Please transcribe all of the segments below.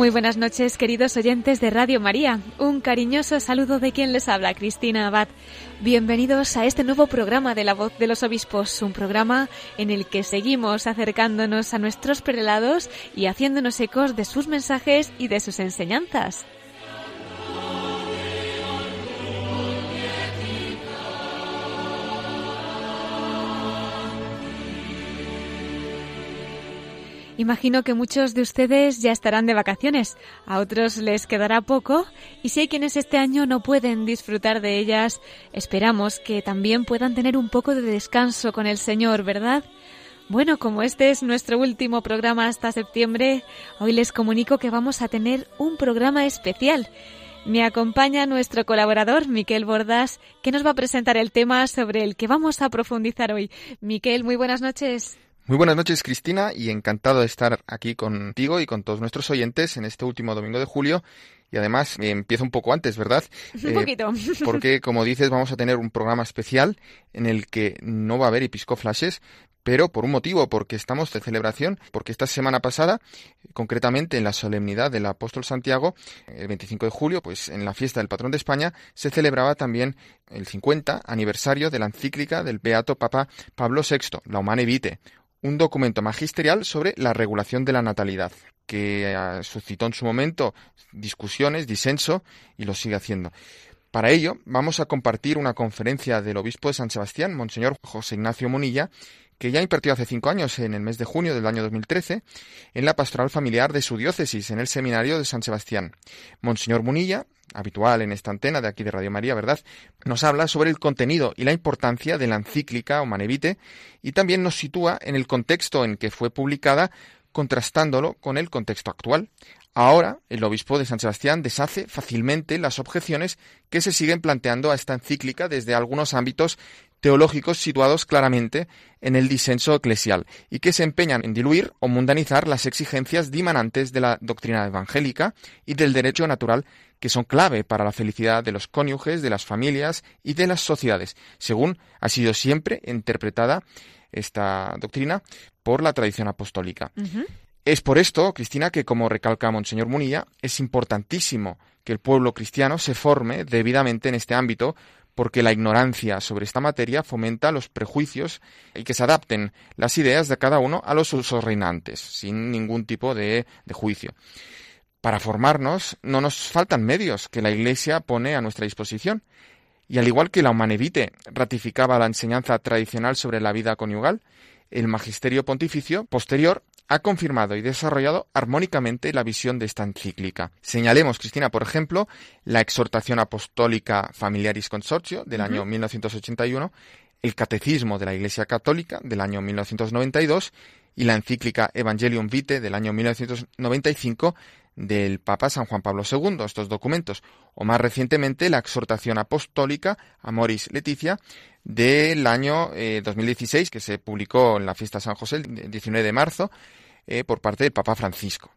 Muy buenas noches, queridos oyentes de Radio María. Un cariñoso saludo de quien les habla, Cristina Abad. Bienvenidos a este nuevo programa de La Voz de los Obispos, un programa en el que seguimos acercándonos a nuestros prelados y haciéndonos ecos de sus mensajes y de sus enseñanzas. Imagino que muchos de ustedes ya estarán de vacaciones, a otros les quedará poco y si hay quienes este año no pueden disfrutar de ellas, esperamos que también puedan tener un poco de descanso con el Señor, ¿verdad? Bueno, como este es nuestro último programa hasta septiembre, hoy les comunico que vamos a tener un programa especial. Me acompaña nuestro colaborador, Miquel Bordas, que nos va a presentar el tema sobre el que vamos a profundizar hoy. Miquel, muy buenas noches. Muy buenas noches, Cristina, y encantado de estar aquí contigo y con todos nuestros oyentes en este último domingo de julio. Y además eh, empiezo un poco antes, ¿verdad? Un poquito. porque, como dices, vamos a tener un programa especial en el que no va a haber episcoflashes, pero por un motivo, porque estamos de celebración, porque esta semana pasada, concretamente en la solemnidad del apóstol Santiago, el 25 de julio, pues en la fiesta del patrón de España, se celebraba también el 50 aniversario de la encíclica del Beato Papa Pablo VI, la Humane Vitae, un documento magisterial sobre la regulación de la natalidad, que eh, suscitó en su momento discusiones, disenso y lo sigue haciendo. Para ello, vamos a compartir una conferencia del obispo de San Sebastián, Monseñor José Ignacio Munilla, que ya impartió hace cinco años, en el mes de junio del año 2013, en la pastoral familiar de su diócesis, en el seminario de San Sebastián. Monseñor Munilla habitual en esta antena de aquí de Radio María, ¿verdad? Nos habla sobre el contenido y la importancia de la encíclica o Manevite y también nos sitúa en el contexto en que fue publicada, contrastándolo con el contexto actual. Ahora, el obispo de San Sebastián deshace fácilmente las objeciones que se siguen planteando a esta encíclica desde algunos ámbitos teológicos situados claramente en el disenso eclesial y que se empeñan en diluir o mundanizar las exigencias dimanantes de la doctrina evangélica y del derecho natural que son clave para la felicidad de los cónyuges, de las familias y de las sociedades, según ha sido siempre interpretada esta doctrina por la tradición apostólica. Es por esto, Cristina, que como recalca Monseñor Munilla, es importantísimo que el pueblo cristiano se forme debidamente en este ámbito, porque la ignorancia sobre esta materia fomenta los prejuicios y que se adapten las ideas de cada uno a los usos reinantes, sin ningún tipo de, de juicio. Para formarnos no nos faltan medios que la Iglesia pone a nuestra disposición. Y al igual que la Humanevite ratificaba la enseñanza tradicional sobre la vida conyugal, el magisterio pontificio posterior ha confirmado y desarrollado armónicamente la visión de esta encíclica. Señalemos, Cristina, por ejemplo, la exhortación apostólica Familiaris Consortio del año 1981, el Catecismo de la Iglesia Católica del año 1992 y la encíclica Evangelium Vitae del año 1995 del Papa San Juan Pablo II, estos documentos, o más recientemente la exhortación apostólica Amoris Leticia del año 2016, eh, que se publicó en la fiesta de San José el 19 de marzo eh, por parte del Papa Francisco.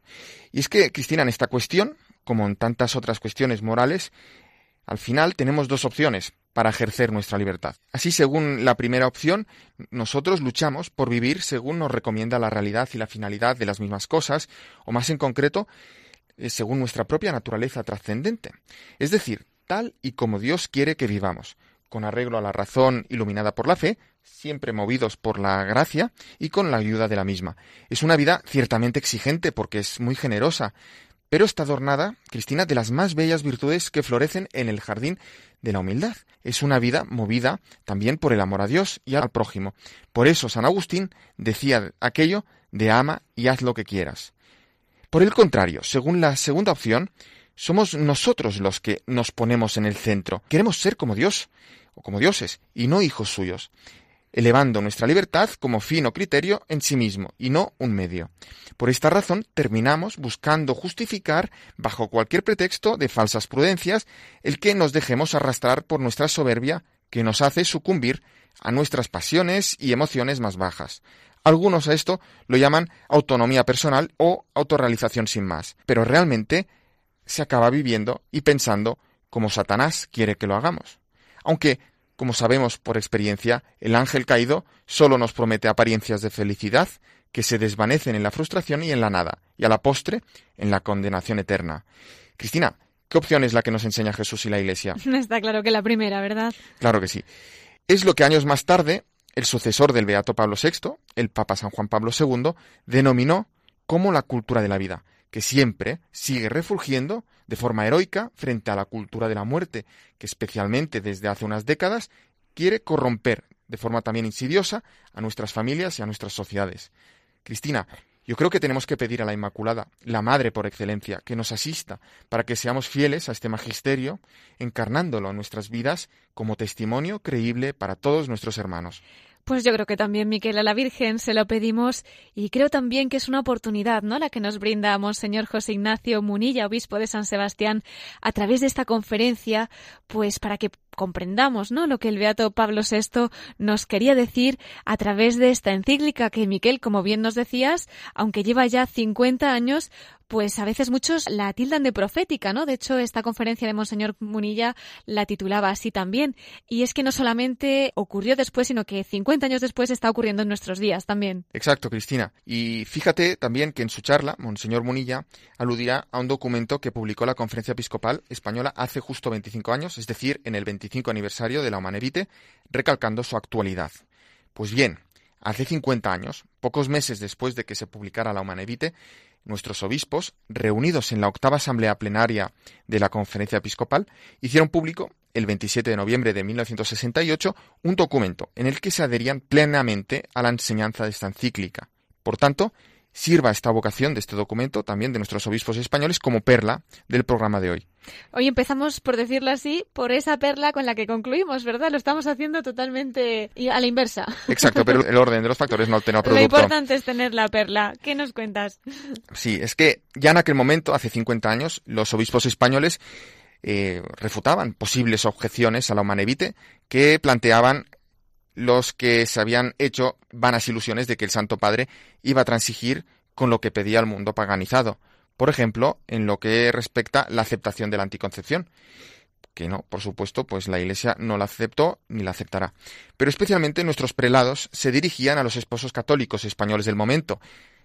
Y es que, Cristina, en esta cuestión, como en tantas otras cuestiones morales, al final tenemos dos opciones para ejercer nuestra libertad. Así, según la primera opción, nosotros luchamos por vivir según nos recomienda la realidad y la finalidad de las mismas cosas, o más en concreto, según nuestra propia naturaleza trascendente, es decir, tal y como Dios quiere que vivamos, con arreglo a la razón iluminada por la fe, siempre movidos por la gracia y con la ayuda de la misma. Es una vida ciertamente exigente porque es muy generosa, pero está adornada, Cristina, de las más bellas virtudes que florecen en el jardín de la humildad. Es una vida movida también por el amor a Dios y al prójimo. Por eso San Agustín decía aquello de ama y haz lo que quieras. Por el contrario, según la segunda opción, somos nosotros los que nos ponemos en el centro. Queremos ser como Dios, o como dioses, y no hijos suyos. elevando nuestra libertad como fin o criterio en sí mismo y no un medio. Por esta razón terminamos buscando justificar, bajo cualquier pretexto de falsas prudencias, el que nos dejemos arrastrar por nuestra soberbia que nos hace sucumbir a nuestras pasiones y emociones más bajas. Algunos a esto lo llaman autonomía personal o autorrealización sin más, pero realmente se acaba viviendo y pensando como Satanás quiere que lo hagamos. Aunque, como sabemos por experiencia, el ángel caído solo nos promete apariencias de felicidad que se desvanecen en la frustración y en la nada, y a la postre en la condenación eterna. Cristina, ¿Qué opción es la que nos enseña Jesús y la Iglesia? Está claro que la primera, ¿verdad? Claro que sí. Es lo que años más tarde el sucesor del Beato Pablo VI, el Papa San Juan Pablo II, denominó como la cultura de la vida, que siempre sigue refulgiendo de forma heroica frente a la cultura de la muerte, que especialmente desde hace unas décadas quiere corromper de forma también insidiosa a nuestras familias y a nuestras sociedades. Cristina, yo creo que tenemos que pedir a la Inmaculada, la Madre por excelencia, que nos asista para que seamos fieles a este magisterio, encarnándolo en nuestras vidas como testimonio creíble para todos nuestros hermanos. Pues yo creo que también, Miquel, a la Virgen se lo pedimos y creo también que es una oportunidad, ¿no? La que nos brinda Monseñor José Ignacio Munilla, obispo de San Sebastián, a través de esta conferencia, pues para que comprendamos ¿no? lo que el Beato Pablo VI nos quería decir a través de esta encíclica que Miquel, como bien nos decías, aunque lleva ya 50 años, pues a veces muchos la tildan de profética, ¿no? De hecho, esta conferencia de Monseñor Munilla la titulaba así también. Y es que no solamente ocurrió después, sino que 50 años después está ocurriendo en nuestros días también. Exacto, Cristina. Y fíjate también que en su charla, Monseñor Munilla aludirá a un documento que publicó la Conferencia Episcopal Española hace justo 25 años, es decir, en el 25 aniversario de la Humanevite, recalcando su actualidad. Pues bien, hace 50 años, pocos meses después de que se publicara la Humanevite, nuestros obispos, reunidos en la octava asamblea plenaria de la Conferencia Episcopal, hicieron público el 27 de noviembre de 1968 un documento en el que se adherían plenamente a la enseñanza de esta encíclica. Por tanto, sirva esta vocación de este documento, también de nuestros obispos españoles, como perla del programa de hoy. Hoy empezamos, por decirlo así, por esa perla con la que concluimos, ¿verdad? Lo estamos haciendo totalmente a la inversa. Exacto, pero el orden de los factores no altera el producto. Lo importante es tener la perla. ¿Qué nos cuentas? Sí, es que ya en aquel momento, hace 50 años, los obispos españoles eh, refutaban posibles objeciones a la humanevite que planteaban los que se habían hecho vanas ilusiones de que el Santo Padre iba a transigir con lo que pedía el mundo paganizado. Por ejemplo, en lo que respecta la aceptación de la anticoncepción, que no, por supuesto, pues la Iglesia no la aceptó ni la aceptará. Pero especialmente nuestros prelados se dirigían a los esposos católicos españoles del momento,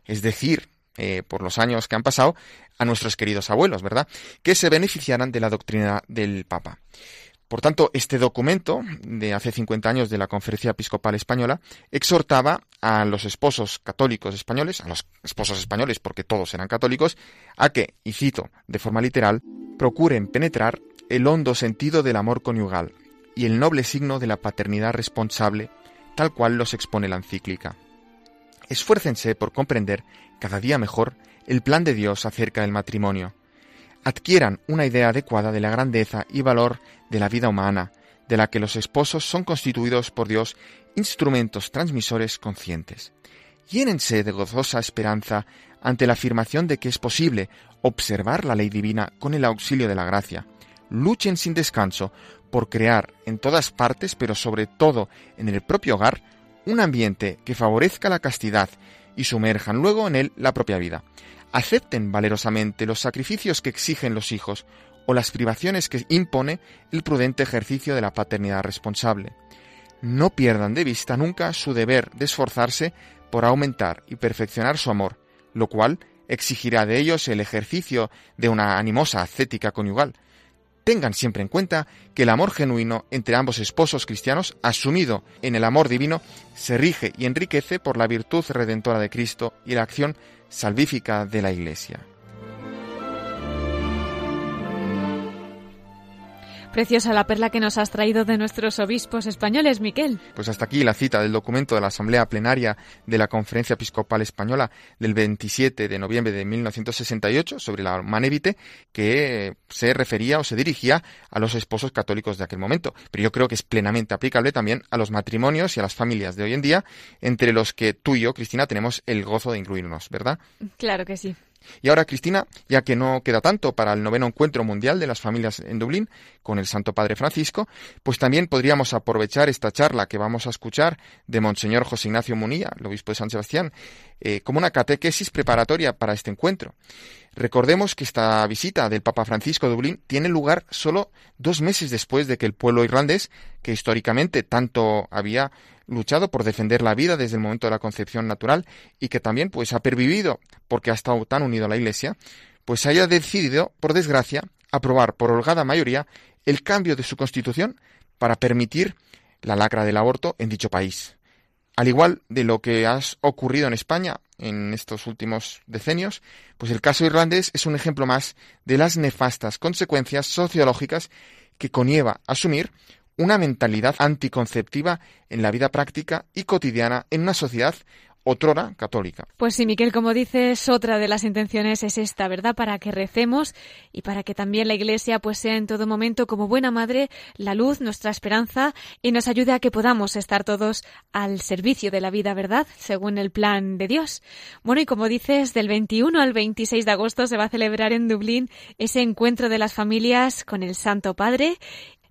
es decir, eh, por los años que han pasado, a nuestros queridos abuelos, ¿verdad? Que se beneficiaran de la doctrina del Papa. Por tanto, este documento de hace 50 años de la Conferencia Episcopal Española exhortaba a los esposos católicos españoles, a los esposos españoles porque todos eran católicos, a que, y cito de forma literal, procuren penetrar el hondo sentido del amor conyugal y el noble signo de la paternidad responsable, tal cual los expone la encíclica. Esfuércense por comprender cada día mejor el plan de Dios acerca del matrimonio, adquieran una idea adecuada de la grandeza y valor de la vida humana, de la que los esposos son constituidos por Dios instrumentos transmisores conscientes. Llénense de gozosa esperanza ante la afirmación de que es posible observar la ley divina con el auxilio de la gracia. Luchen sin descanso por crear en todas partes, pero sobre todo en el propio hogar, un ambiente que favorezca la castidad y sumerjan luego en él la propia vida acepten valerosamente los sacrificios que exigen los hijos o las privaciones que impone el prudente ejercicio de la paternidad responsable. No pierdan de vista nunca su deber de esforzarse por aumentar y perfeccionar su amor, lo cual exigirá de ellos el ejercicio de una animosa ascética conyugal. Tengan siempre en cuenta que el amor genuino entre ambos esposos cristianos, asumido en el amor divino, se rige y enriquece por la virtud redentora de Cristo y la acción salvífica de la Iglesia. Preciosa la perla que nos has traído de nuestros obispos españoles, Miquel. Pues hasta aquí la cita del documento de la Asamblea Plenaria de la Conferencia Episcopal Española del 27 de noviembre de 1968 sobre la Manevite, que se refería o se dirigía a los esposos católicos de aquel momento. Pero yo creo que es plenamente aplicable también a los matrimonios y a las familias de hoy en día, entre los que tú y yo, Cristina, tenemos el gozo de incluirnos, ¿verdad? Claro que sí. Y ahora, Cristina, ya que no queda tanto para el noveno encuentro mundial de las familias en Dublín con el Santo Padre Francisco, pues también podríamos aprovechar esta charla que vamos a escuchar de Monseñor José Ignacio Munilla, el obispo de San Sebastián, eh, como una catequesis preparatoria para este encuentro. Recordemos que esta visita del Papa Francisco a Dublín tiene lugar solo dos meses después de que el pueblo irlandés, que históricamente tanto había luchado por defender la vida desde el momento de la concepción natural y que también pues ha pervivido porque ha estado tan unido a la Iglesia, pues haya decidido, por desgracia, aprobar por holgada mayoría el cambio de su constitución para permitir la lacra del aborto en dicho país. Al igual de lo que ha ocurrido en España en estos últimos decenios, pues el caso irlandés es un ejemplo más de las nefastas consecuencias sociológicas que conlleva asumir una mentalidad anticonceptiva en la vida práctica y cotidiana en una sociedad otrora católica. Pues sí, Miquel, como dices, otra de las intenciones es esta, ¿verdad? Para que recemos y para que también la Iglesia pues sea en todo momento como buena madre la luz, nuestra esperanza y nos ayude a que podamos estar todos al servicio de la vida, ¿verdad? Según el plan de Dios. Bueno, y como dices, del 21 al 26 de agosto se va a celebrar en Dublín ese encuentro de las familias con el Santo Padre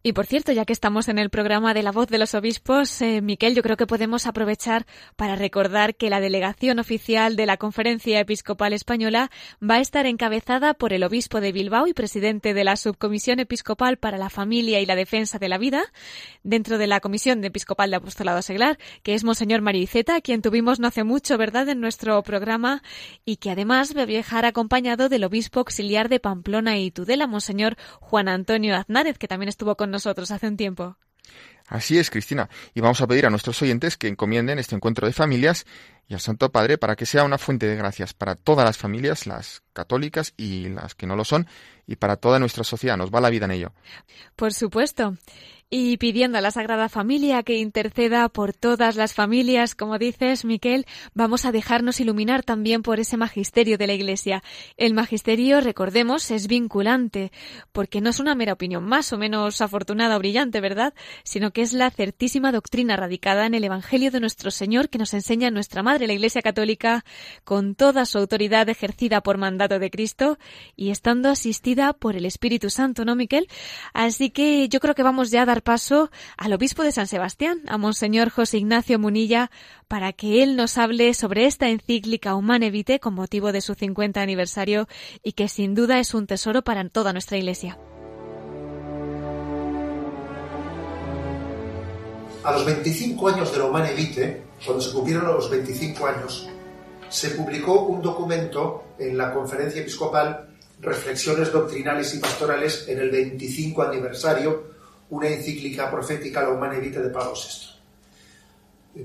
y por cierto, ya que estamos en el programa de la voz de los obispos, eh, Miquel, yo creo que podemos aprovechar para recordar que la delegación oficial de la Conferencia Episcopal Española va a estar encabezada por el obispo de Bilbao y presidente de la Subcomisión Episcopal para la Familia y la Defensa de la Vida, dentro de la Comisión Episcopal de Apostolado Seglar, que es Monseñor Mariceta, quien tuvimos no hace mucho, ¿verdad?, en nuestro programa, y que además va a viajar acompañado del obispo auxiliar de Pamplona y Tudela, Monseñor Juan Antonio Aznárez, que también estuvo con nosotros hace un tiempo. Así es, Cristina. Y vamos a pedir a nuestros oyentes que encomienden este encuentro de familias y al Santo Padre para que sea una fuente de gracias para todas las familias, las católicas y las que no lo son, y para toda nuestra sociedad. Nos va la vida en ello. Por supuesto y pidiendo a la Sagrada Familia que interceda por todas las familias, como dices, Miquel, vamos a dejarnos iluminar también por ese magisterio de la Iglesia. El magisterio, recordemos, es vinculante, porque no es una mera opinión más o menos afortunada o brillante, ¿verdad? Sino que es la certísima doctrina radicada en el Evangelio de nuestro Señor que nos enseña nuestra Madre, la Iglesia Católica, con toda su autoridad ejercida por mandato de Cristo y estando asistida por el Espíritu Santo, ¿no, Miquel? Así que yo creo que vamos ya a dar paso al obispo de San Sebastián, a Monseñor José Ignacio Munilla, para que él nos hable sobre esta encíclica Humane Vitae con motivo de su 50 aniversario y que sin duda es un tesoro para toda nuestra Iglesia. A los 25 años de la Humane Vitae, cuando se cumplieron los 25 años, se publicó un documento en la conferencia episcopal Reflexiones doctrinales y pastorales en el 25 aniversario una encíclica profética, la Humane Vitae de Pablo VI.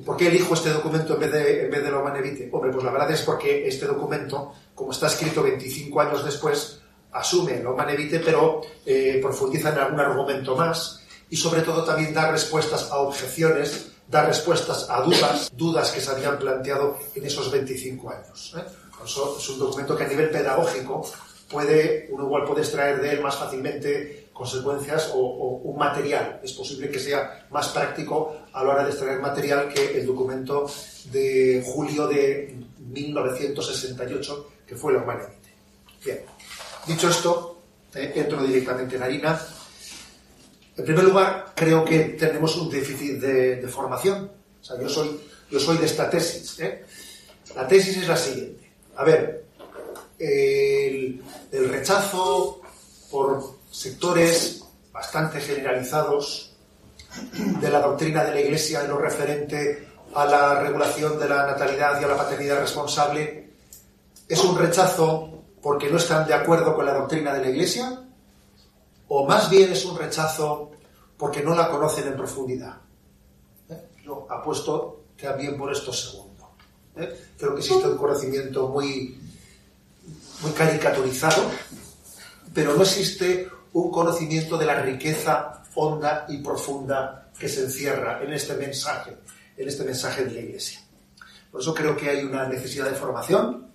¿Por qué elijo este documento en vez de, en vez de la Humane Vitae? Hombre, pues la verdad es porque este documento, como está escrito 25 años después, asume la Humane Vitae, pero eh, profundiza en algún argumento más y sobre todo también da respuestas a objeciones, da respuestas a dudas, dudas que se habían planteado en esos 25 años. ¿eh? Es un documento que a nivel pedagógico puede, uno igual puede extraer de él más fácilmente consecuencias o, un material. Es posible que sea más práctico a la hora de extraer material que el documento de julio de 1968, que fue la humanidad. Bien, dicho esto, eh, entro directamente en harina. En primer lugar, creo que tenemos un déficit de, formación. O sea, yo soy, yo soy de esta tesis. ¿eh? La tesis es la siguiente. A ver, el, el rechazo por sectores bastante generalizados de la doctrina de la Iglesia en lo referente a la regulación de la natalidad y a la paternidad responsable es un rechazo porque no están de acuerdo con la doctrina de la Iglesia o más bien es un rechazo porque no la conocen en profundidad. ¿Eh? Yo apuesto también por esto segundo. ¿Eh? Creo que existe un conocimiento muy, muy caricaturizado, pero no existe un conocimiento de la riqueza honda y profunda que se encierra en este mensaje, en este mensaje de la Iglesia. Por eso creo que hay una necesidad de formación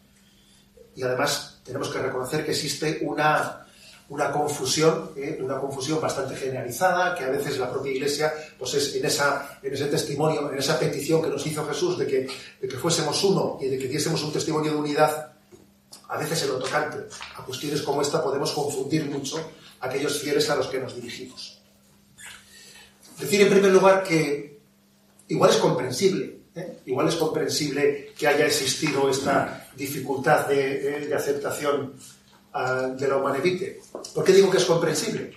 y además tenemos que reconocer que existe una, una confusión, ¿eh? una confusión bastante generalizada, que a veces la propia Iglesia, pues es en, esa, en ese testimonio, en esa petición que nos hizo Jesús de que, de que fuésemos uno y de que diésemos un testimonio de unidad, a veces en lo tocante a cuestiones como esta podemos confundir mucho aquellos fieles a los que nos dirigimos. Decir en primer lugar que igual es comprensible, ¿eh? igual es comprensible que haya existido esta dificultad de, de aceptación uh, de la humanevite. ¿Por qué digo que es comprensible?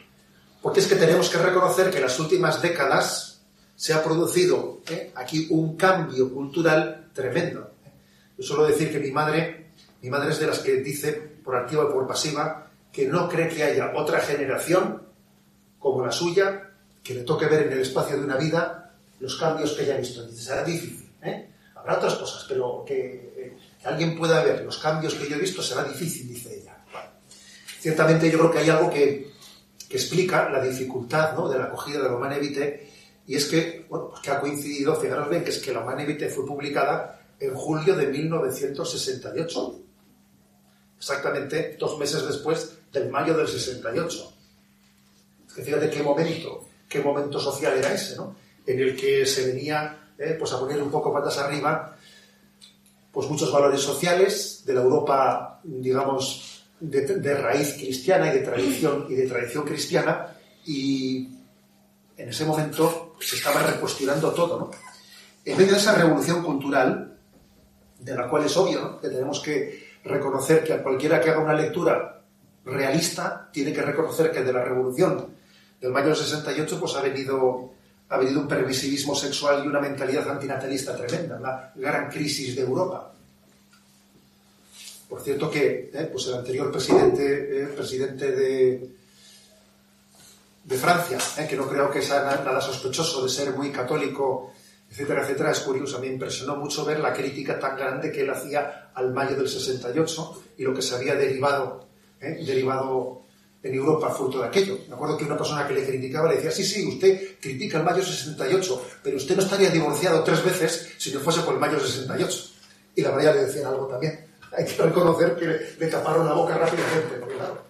Porque es que tenemos que reconocer que en las últimas décadas se ha producido ¿eh? aquí un cambio cultural tremendo. Yo suelo decir que mi madre, mi madre es de las que dice, por activa y por pasiva, que no cree que haya otra generación como la suya que le toque ver en el espacio de una vida los cambios que haya visto. Dice, será difícil. ¿eh? Habrá otras cosas, pero que, que, alguien pueda ver los cambios que yo he visto será difícil, dice ella. Ciertamente yo creo que hay algo que, explica la dificultad ¿no? de la acogida de la Humana Evite y es que, bueno, pues que ha coincidido, fijaros bien, que es que la Humana Evite fue publicada en julio de 1968, exactamente dos meses después del mayo del 68. Es que fíjate qué momento, qué momento social era ese, ¿no? En el que se venía eh, pues a poner un poco patas arriba pues muchos valores sociales de la Europa, digamos, de, de, raíz cristiana y de tradición y de tradición cristiana y en ese momento se estaba recuestionando todo, ¿no? En medio de esa revolución cultural, de la cual es obvio ¿no? que tenemos que reconocer que a cualquiera que haga una lectura realista tiene que reconocer que de la revolución del mayo del 68 pues ha venido ha venido un permisivismo sexual y una mentalidad antinatalista tremenda, la gran crisis de Europa. Por cierto que eh, pues el anterior presidente, eh, presidente de, de Francia, eh, que no creo que sea nada sospechoso de ser muy católico, etcétera, etcétera, es curioso. A mí me impresionó mucho ver la crítica tan grande que él hacía al mayo del 68 y lo que se había derivado, derivado en Europa fruto de aquello. Me acuerdo que una persona que le criticaba le decía, sí, sí, usted critica el mayo 68, pero usted no estaría divorciado tres veces si no fuese por el mayo 68. Y la María le decía algo también. Hay que reconocer que le, taparon la boca rápidamente, porque claro,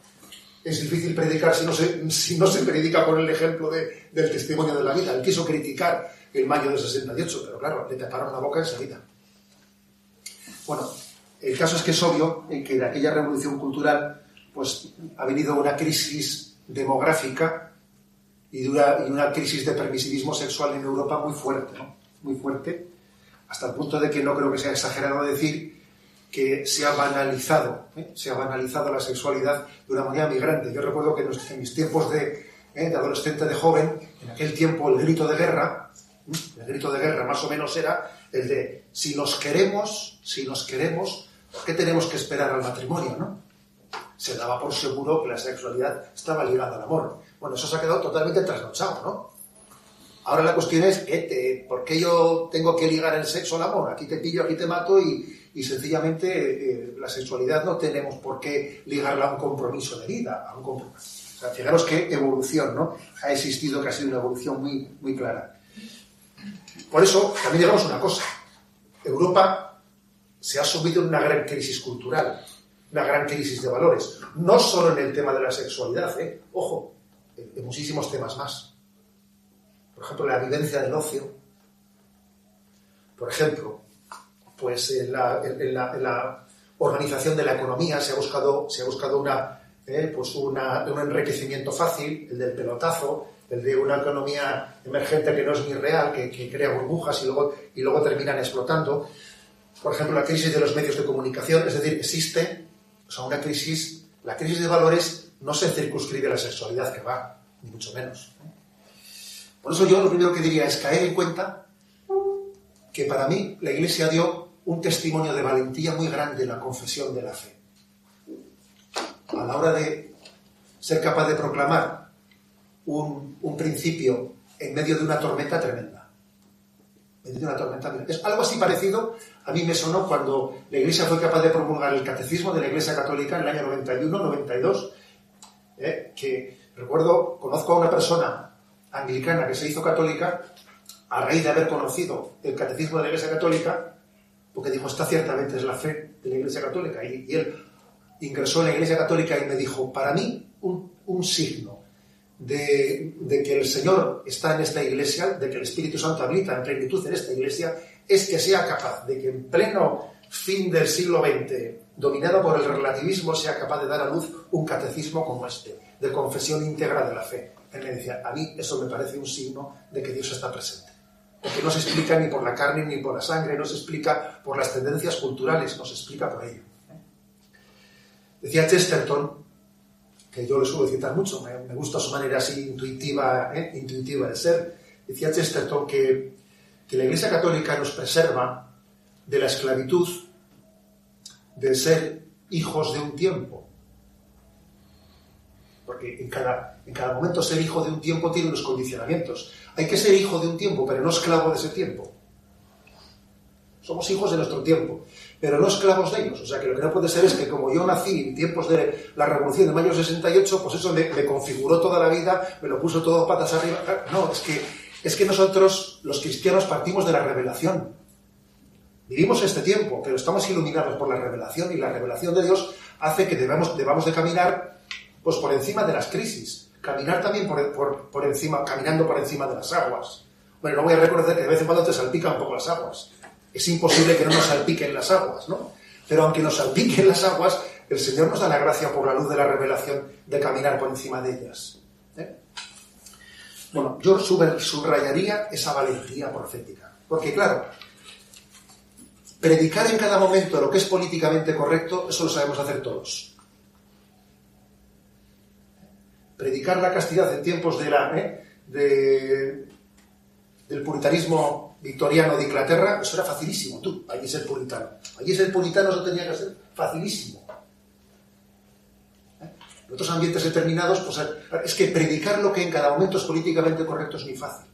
es difícil predicar si no se, predica por el ejemplo de, del testimonio de la vida. Él quiso criticar el mayo del 68, pero claro, le taparon la boca enseguida. Bueno, el caso es que es obvio que de aquella revolución cultural pues ha venido una crisis demográfica y, una crisis de permisivismo sexual en Europa muy fuerte, ¿no? muy fuerte, hasta el punto de que no creo que sea exagerado decir que se ha banalizado, ¿eh? se ha banalizado la sexualidad de una manera muy grande. Yo recuerdo que en mis tiempos de, ¿eh? de adolescente, de joven, en aquel tiempo el grito de guerra, ¿eh? el grito de guerra más o menos era el de si nos queremos, si nos queremos, ¿por qué tenemos que esperar al matrimonio, no? Se daba por seguro que la sexualidad estaba ligada al amor. Bueno, eso se ha quedado totalmente trasnochado, ¿no? Ahora la cuestión es, ¿eh? ¿por qué yo tengo que ligar el sexo al amor? Aquí te pillo, aquí te mato y, sencillamente eh, la sexualidad no tenemos por qué ligarla a un compromiso de vida, a un compromiso. O sea, fijaros qué evolución, ¿no? Ha existido que ha sido una evolución muy, muy clara. Por eso, también digamos una cosa. Europa se ha subido en una gran crisis cultural una gran crisis de valores. No solo en el tema de la sexualidad, ¿eh? ojo, en muchísimos temas más. Por ejemplo, la vivencia del ocio. Por ejemplo, pues en la, en la, organización de la economía se ha buscado, se ha buscado una, eh, pues una, un enriquecimiento fácil, el del pelotazo, el de una economía emergente que no es ni real, que, que crea burbujas y luego, y luego terminan explotando. Por ejemplo, la crisis de los medios de comunicación, es decir, existe o sea, una crisis, la crisis de valores no se circunscribe a la sexualidad que va, ni mucho menos. Por eso yo lo primero que diría es caer en cuenta que para mí la Iglesia dio un testimonio de valentía muy grande en la confesión de la fe. A la hora de ser capaz de proclamar un, un principio en medio de una tormenta tremenda tormenta. Es algo así parecido, a mí me sonó cuando la Iglesia fue capaz de promulgar el catecismo de la Iglesia Católica en el año 91, 92, eh, que Recuerdo, conozco a una persona anglicana que se hizo católica a raíz de haber conocido el catecismo de la Iglesia Católica, porque dijo, esta ciertamente es la fe de la Iglesia Católica. Y, él ingresó en la Iglesia Católica y me dijo, para mí, un, signo de, que el Señor está en esta iglesia, de que el Espíritu Santo habita en plenitud en esta iglesia, es que sea capaz de que en pleno fin del siglo XX, dominado por el relativismo, sea capaz de dar a luz un catecismo como este, de confesión íntegra de la fe. Él me decía, a mí eso me parece un signo de que Dios está presente. Porque no se explica ni por la carne ni por la sangre, no se explica por las tendencias culturales, no se explica por ello. Decía Chesterton, que yo le suelo citar mucho, me, gusta su manera así intuitiva, ¿eh? intuitiva de ser, decía Chesterton que, que la Iglesia Católica nos preserva de la esclavitud de ser hijos de un tiempo. Porque en cada, en cada momento ser hijo de un tiempo tiene unos condicionamientos. Hay que ser hijo de un tiempo, pero no esclavo de ese tiempo. Somos hijos de nuestro tiempo, pero no esclavos de ellos. O sea que lo que no puede ser es que como yo nací en tiempos de la Revolución de mayo 68, pues eso me, configuró toda la vida, me lo puso todo patas arriba. No, es que, es que nosotros, los cristianos, partimos de la revelación. Vivimos este tiempo, pero estamos iluminados por la revelación y la revelación de Dios hace que debamos, debamos de caminar pues, por encima de las crisis, caminar también por, por, encima, caminando por encima de las aguas. Bueno, no voy a reconocer que de vez en cuando te salpican un poco las aguas. Es imposible que no nos salpiquen las aguas, ¿no? Pero aunque nos salpiquen las aguas, el Señor nos da la gracia por la luz de la revelación de caminar por encima de ellas. ¿eh? Bueno, yo subrayaría esa valentía profética. Porque claro, Predicar en cada momento lo que es políticamente correcto, eso lo sabemos hacer todos. Predicar la castidad en tiempos de la, ¿eh? del puritanismo victoriano de Inglaterra, eso era facilísimo. Tú, allí es el puritano. Allí es el puritano, eso tenía que ser facilísimo. ¿Eh? En otros ambientes determinados, pues es que predicar lo que en cada momento es políticamente correcto es muy fácil.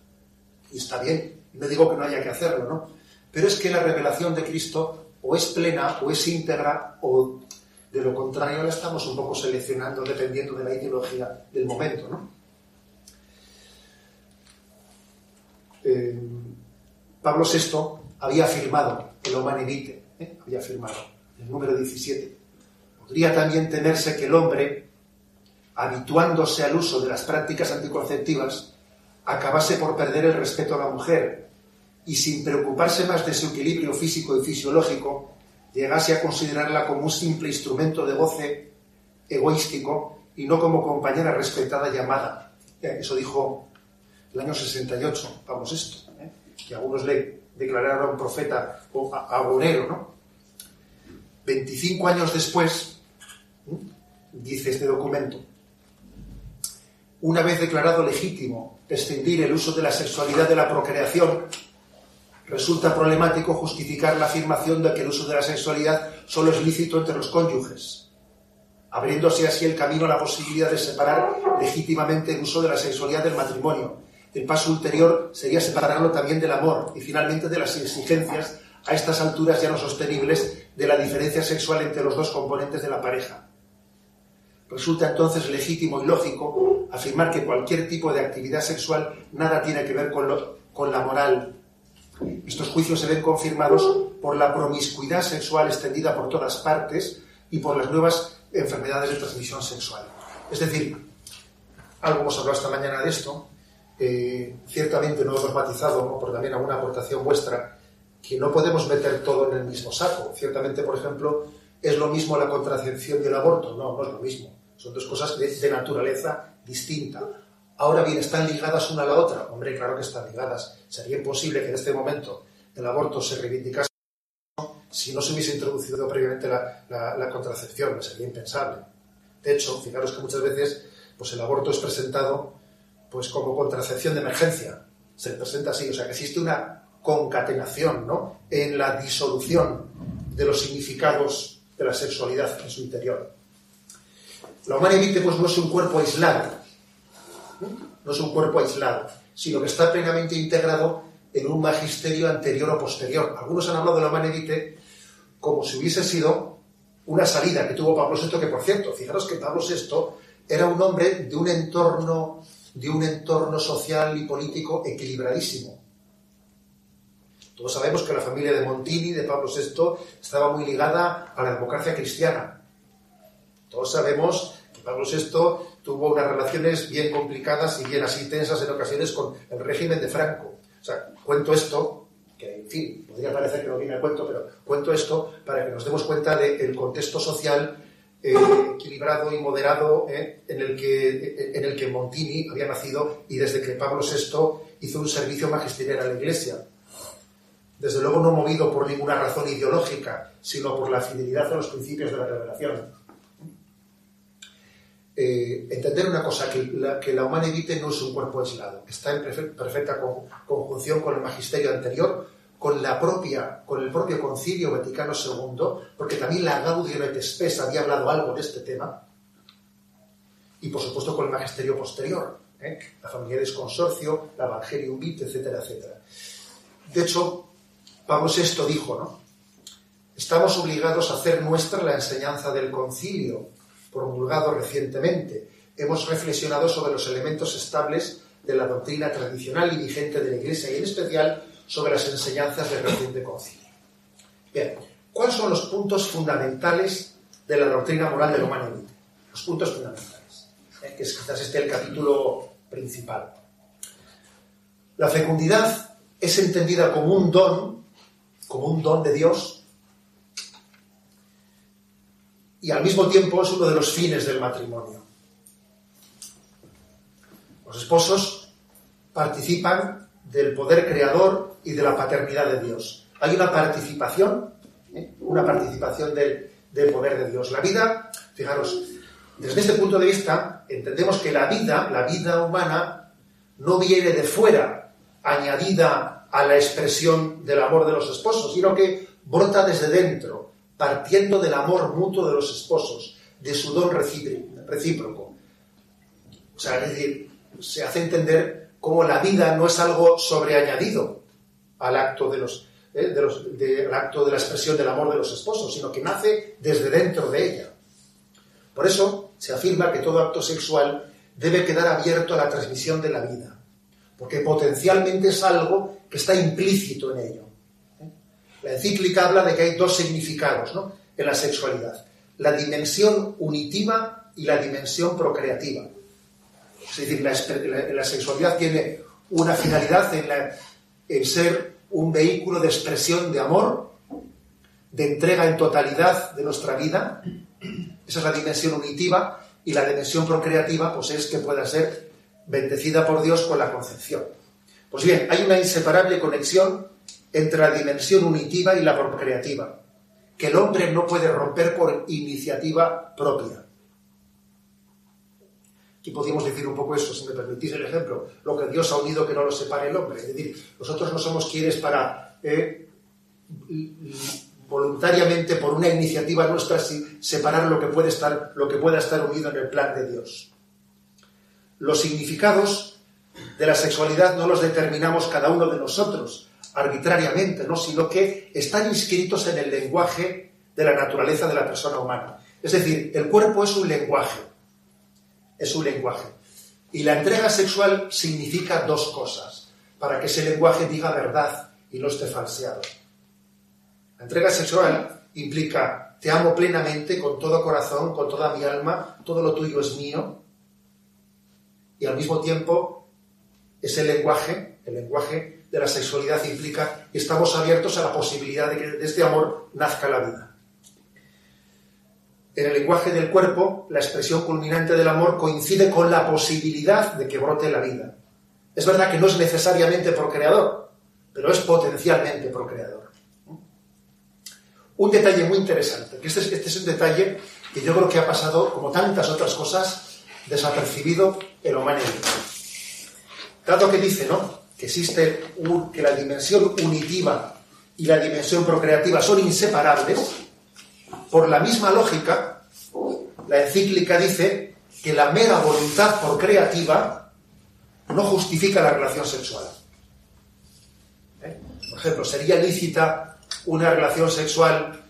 Y está bien. No digo que no haya que hacerlo, ¿no? Pero es que la revelación de Cristo o es plena o es íntegra o de lo contrario la estamos un poco seleccionando dependiendo de la ideología del momento. ¿no? Eh, Pablo VI había afirmado el Humane Vitae, ¿eh? había afirmado el número 17. Podría también temerse que el hombre, habituándose al uso de las prácticas anticonceptivas, acabase por perder el respeto a la mujer y sin preocuparse más de su equilibrio físico y fisiológico, llegase a considerarla como un simple instrumento de goce egoístico y no como compañera respetada y amada. Eso dijo el año 68, vamos esto, ¿eh? Que algunos le declararon profeta o agonero, ¿no? 25 años después, dice este documento, una vez declarado legítimo extender el uso de la sexualidad de la procreación resulta problemático justificar la afirmación de que el uso de la sexualidad solo es lícito entre los cónyuges, abriéndose así el camino a la posibilidad de separar legítimamente el uso de la sexualidad del matrimonio. El paso ulterior sería separarlo también del amor y finalmente de las exigencias a estas alturas ya no sostenibles de la diferencia sexual entre los dos componentes de la pareja. Resulta entonces legítimo y lógico afirmar que cualquier tipo de actividad sexual nada tiene que ver con, la moral estos juicios se ven confirmados por la promiscuidad sexual extendida por todas partes y por las nuevas enfermedades de transmisión sexual. Es decir, algo hemos hablado esta mañana de esto, eh, ciertamente no hemos matizado, por también alguna aportación vuestra, que no podemos meter todo en el mismo saco. Ciertamente, por ejemplo, es lo mismo la contracepción y el aborto. No, no es lo mismo. Son dos cosas de naturaleza distinta. Ahora bien, ¿están ligadas una a la otra? Hombre, claro que están ligadas. Sería imposible que en este momento el aborto se reivindicase si no se hubiese introducido previamente la, contracepción. Sería impensable. De hecho, fijaros que muchas veces pues el aborto es presentado pues como contracepción de emergencia. Se presenta así, o sea que existe una concatenación ¿no? en la disolución de los significados de la sexualidad en su interior. La humana pues, no es un cuerpo aislado, no es un cuerpo aislado, sino que está plenamente integrado en un magisterio anterior o posterior. Algunos han hablado de la Manevite como si hubiese sido una salida que tuvo Pablo VI, que por cierto, fijaros que Pablo VI era un hombre de un entorno, de un entorno social y político equilibradísimo. Todos sabemos que la familia de Montini, de Pablo VI, estaba muy ligada a la democracia cristiana. Todos sabemos que Pablo VI tuvo unas relaciones bien complicadas y bien así tensas en ocasiones con el régimen de Franco. O sea, cuento esto, que en fin, podría parecer que no viene al cuento, pero cuento esto para que nos demos cuenta del contexto social eh, equilibrado y moderado eh, en, el que, en el que Montini había nacido y desde que Pablo VI hizo un servicio magisterial a la Iglesia. Desde luego no movido por ninguna razón ideológica, sino por la fidelidad a los principios de la revelación. Eh, entender una cosa, que la, que la humana no es un cuerpo aislado, está en perfecta conjunción con el magisterio anterior, con, la propia, con el propio concilio Vaticano II, porque también la Gaudium et Spes había hablado algo de este tema, y por supuesto con el magisterio posterior, ¿eh? la Familiares Consorcio, la Evangelium Vitae, etcétera, etcétera. De hecho, Pablo VI dijo, ¿no? Estamos obligados a hacer nuestra la enseñanza del concilio, promulgado recientemente, hemos reflexionado sobre los elementos estables de la doctrina tradicional y vigente de la Iglesia y en especial sobre las enseñanzas del reciente concilio. Bien, ¿cuáles son los puntos fundamentales de la doctrina moral del humano Los puntos fundamentales, eh, que es quizás este el capítulo principal. La fecundidad es entendida como un don, como un don de Dios, y al mismo tiempo es uno de los fines del matrimonio. Los esposos participan del poder creador y de la paternidad de Dios. Hay una participación, ¿eh? una participación del, del poder de Dios. La vida, fijaros, desde este punto de vista, entendemos que la vida, la vida humana, no viene de fuera, añadida a la expresión del amor de los esposos, sino que brota desde dentro, partiendo del amor mutuo de los esposos, de su don recíproco. O sea, es decir, se hace entender cómo la vida no es algo sobreañadido al acto de los, eh, de acto de la expresión del amor de los esposos, sino que nace desde dentro de ella. Por eso se afirma que todo acto sexual debe quedar abierto a la transmisión de la vida, porque potencialmente es algo que está implícito en ello. La encíclica habla de que hay dos significados en la sexualidad, la dimensión unitiva y la dimensión procreativa. Es decir, la, sexualidad tiene una finalidad en, ser un vehículo de expresión de amor, de entrega en totalidad de nuestra vida. Esa es la dimensión unitiva y la dimensión procreativa pues es que pueda ser bendecida por Dios con la concepción. Pues bien, hay una inseparable conexión entre la dimensión unitiva y la procreativa, que el hombre no puede romper por iniciativa propia. Aquí podríamos decir un poco eso, si me permitís el ejemplo, lo que Dios ha unido que no lo separe el hombre. Es decir, nosotros no somos quienes para eh, voluntariamente, por una iniciativa nuestra, separar lo que, puede estar, lo que pueda estar unido en el plan de Dios. Los significados de la sexualidad no los determinamos cada uno de nosotros, arbitrariamente, ¿no? sino que están inscritos en el lenguaje de la naturaleza de la persona humana. Es decir, el cuerpo es un lenguaje, es un lenguaje. Y la entrega sexual significa dos cosas, para que ese lenguaje diga verdad y no esté falseado. La entrega sexual implica, te amo plenamente, con todo corazón, con toda mi alma, todo lo tuyo es mío, y al mismo tiempo ese lenguaje, el lenguaje de la sexualidad implica estamos abiertos a la posibilidad de que de este amor nazca la vida. En el lenguaje del cuerpo, la expresión culminante del amor coincide con la posibilidad de que brote la vida. Es verdad que no es necesariamente procreador, pero es potencialmente procreador. Un detalle muy interesante, que este es, este es un detalle que yo creo que ha pasado, como tantas otras cosas, desapercibido en lo humanidad. Dado que dice, ¿no? que existe que la dimensión unitiva y la dimensión procreativa son inseparables, por la misma lógica, la encíclica dice que la mera voluntad procreativa no justifica la relación sexual. ¿Eh? Por ejemplo, ¿sería lícita una relación sexual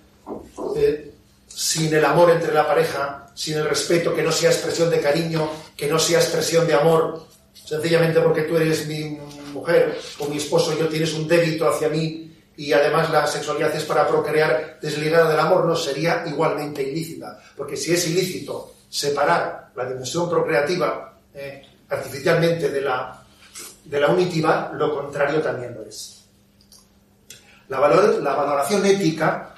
eh, sin el amor entre la pareja, sin el respeto, que no sea expresión de cariño, que no sea expresión de amor, sencillamente porque tú eres mi mujer o mi esposo y yo tienes un débito hacia mí y además la sexualidad es para procrear desligada del amor, no sería igualmente ilícita. Porque si es ilícito separar la dimensión procreativa eh, artificialmente de la, de la unitiva, lo contrario también lo es. La, valor, la valoración ética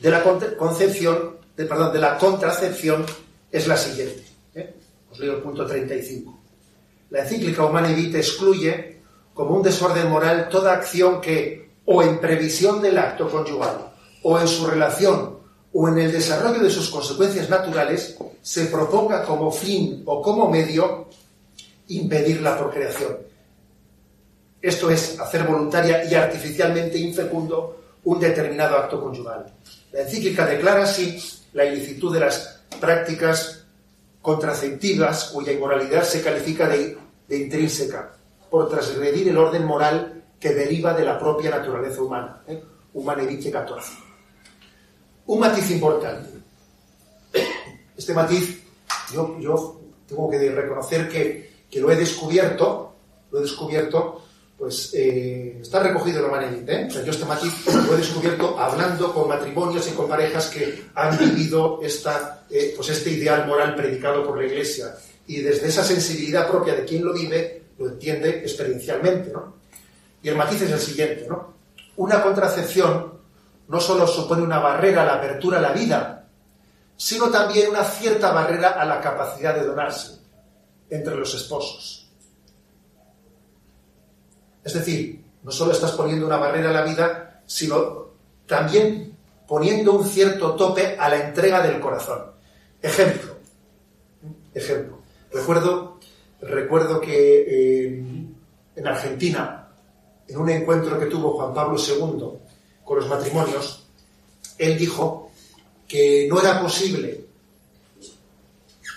de la concepción, de, perdón, de la contracepción es la siguiente. ¿eh? Os leo el punto 35. La encíclica Humana Vitae excluye como un desorden moral toda acción que, o en previsión del acto conyugal, o en su relación, o en el desarrollo de sus consecuencias naturales, se proponga como fin o como medio impedir la procreación. Esto es hacer voluntaria y artificialmente infecundo un determinado acto conyugal. La encíclica declara así la ilicitud de las prácticas contraceptivas cuya inmoralidad se califica de, intrínseca, por transgredir el orden moral que deriva de la propia naturaleza humana. ¿eh? 14. Un matiz importante. Este matiz, yo, tengo que reconocer que, que, lo he descubierto, lo he descubierto pues eh, está recogido en la. ¿eh? yo este matiz lo he descubierto hablando con matrimonios y con parejas que han vivido esta, eh, pues este ideal moral predicado por la Iglesia. Y desde esa sensibilidad propia de quien lo vive, lo entiende experiencialmente. ¿no? Y el matiz es el siguiente. ¿no? Una contracepción no solo supone una barrera a la apertura a la vida, sino también una cierta barrera a la capacidad de donarse entre los esposos. Es decir, no solo estás poniendo una barrera a la vida, sino también poniendo un cierto tope a la entrega del corazón. Ejemplo. Ejemplo. Recuerdo, recuerdo que eh, en Argentina, en un encuentro que tuvo Juan Pablo II con los matrimonios, él dijo que no era posible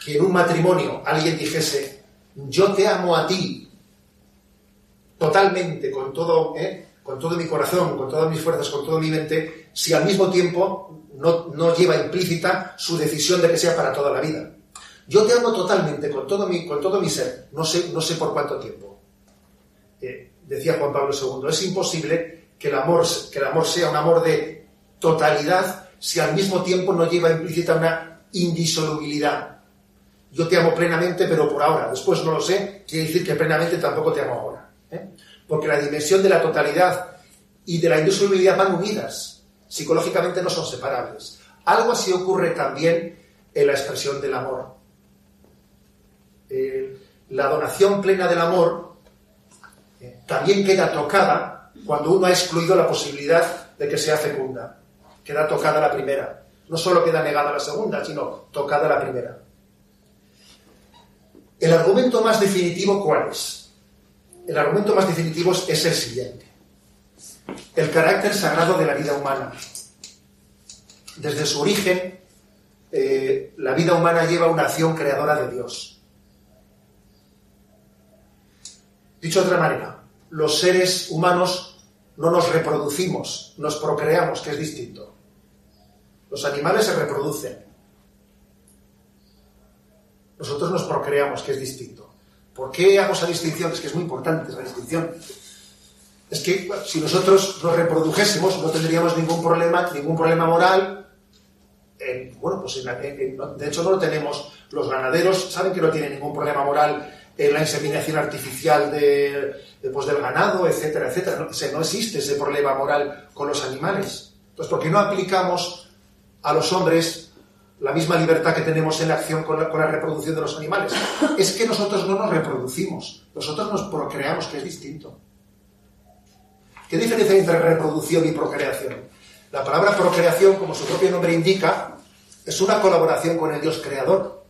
que en un matrimonio alguien dijese, yo te amo a ti totalmente, con todo, ¿eh? con todo mi corazón, con todas mis fuerzas, con toda mi mente, si al mismo tiempo no, lleva implícita su decisión de que sea para toda la vida. Yo te amo totalmente, con todo mi, con todo mi ser, no sé, no sé por cuánto tiempo. Eh, decía Juan Pablo II, es imposible que el, amor, que el amor sea un amor de totalidad si al mismo tiempo no lleva implícita una indisolubilidad. Yo te amo plenamente, pero por ahora. Después no lo sé, quiere decir que plenamente tampoco te amo ahora. ¿eh? Porque la dimensión de la totalidad y de la indisolubilidad van unidas. Psicológicamente no son separables. Algo así ocurre también en la expresión del amor. Eh, la donación plena del amor también queda tocada cuando uno ha excluido la posibilidad de que sea fecunda. Queda tocada la primera. No solo queda negada la segunda, sino tocada la primera. El argumento más definitivo, ¿cuál es? el argumento más definitivo es el siguiente. El carácter sagrado de la vida humana. Desde su origen, eh, la vida humana lleva una acción creadora de Dios. Dicho de otra manera, los seres humanos no nos reproducimos, nos procreamos, que es distinto. Los animales se reproducen. Nosotros nos procreamos, que es distinto. ¿Por qué hago esa distinción? Es que es muy importante esa distinción. Es que si nosotros nos reprodujésemos no tendríamos ningún problema, ningún problema moral. bueno, pues de hecho no lo tenemos. Los ganaderos saben que no tienen ningún problema moral en la inseminación artificial de, pues, del ganado, etcétera, etcétera. No, no existe ese problema moral con los animales. Entonces, ¿por qué no aplicamos a los hombres la misma libertad que tenemos en la acción con la, reproducción de los animales. Es que nosotros no nos reproducimos, nosotros nos procreamos, que es distinto. ¿Qué diferencia hay entre reproducción y procreación? La palabra procreación, como su propio nombre indica, es una colaboración con el Dios creador.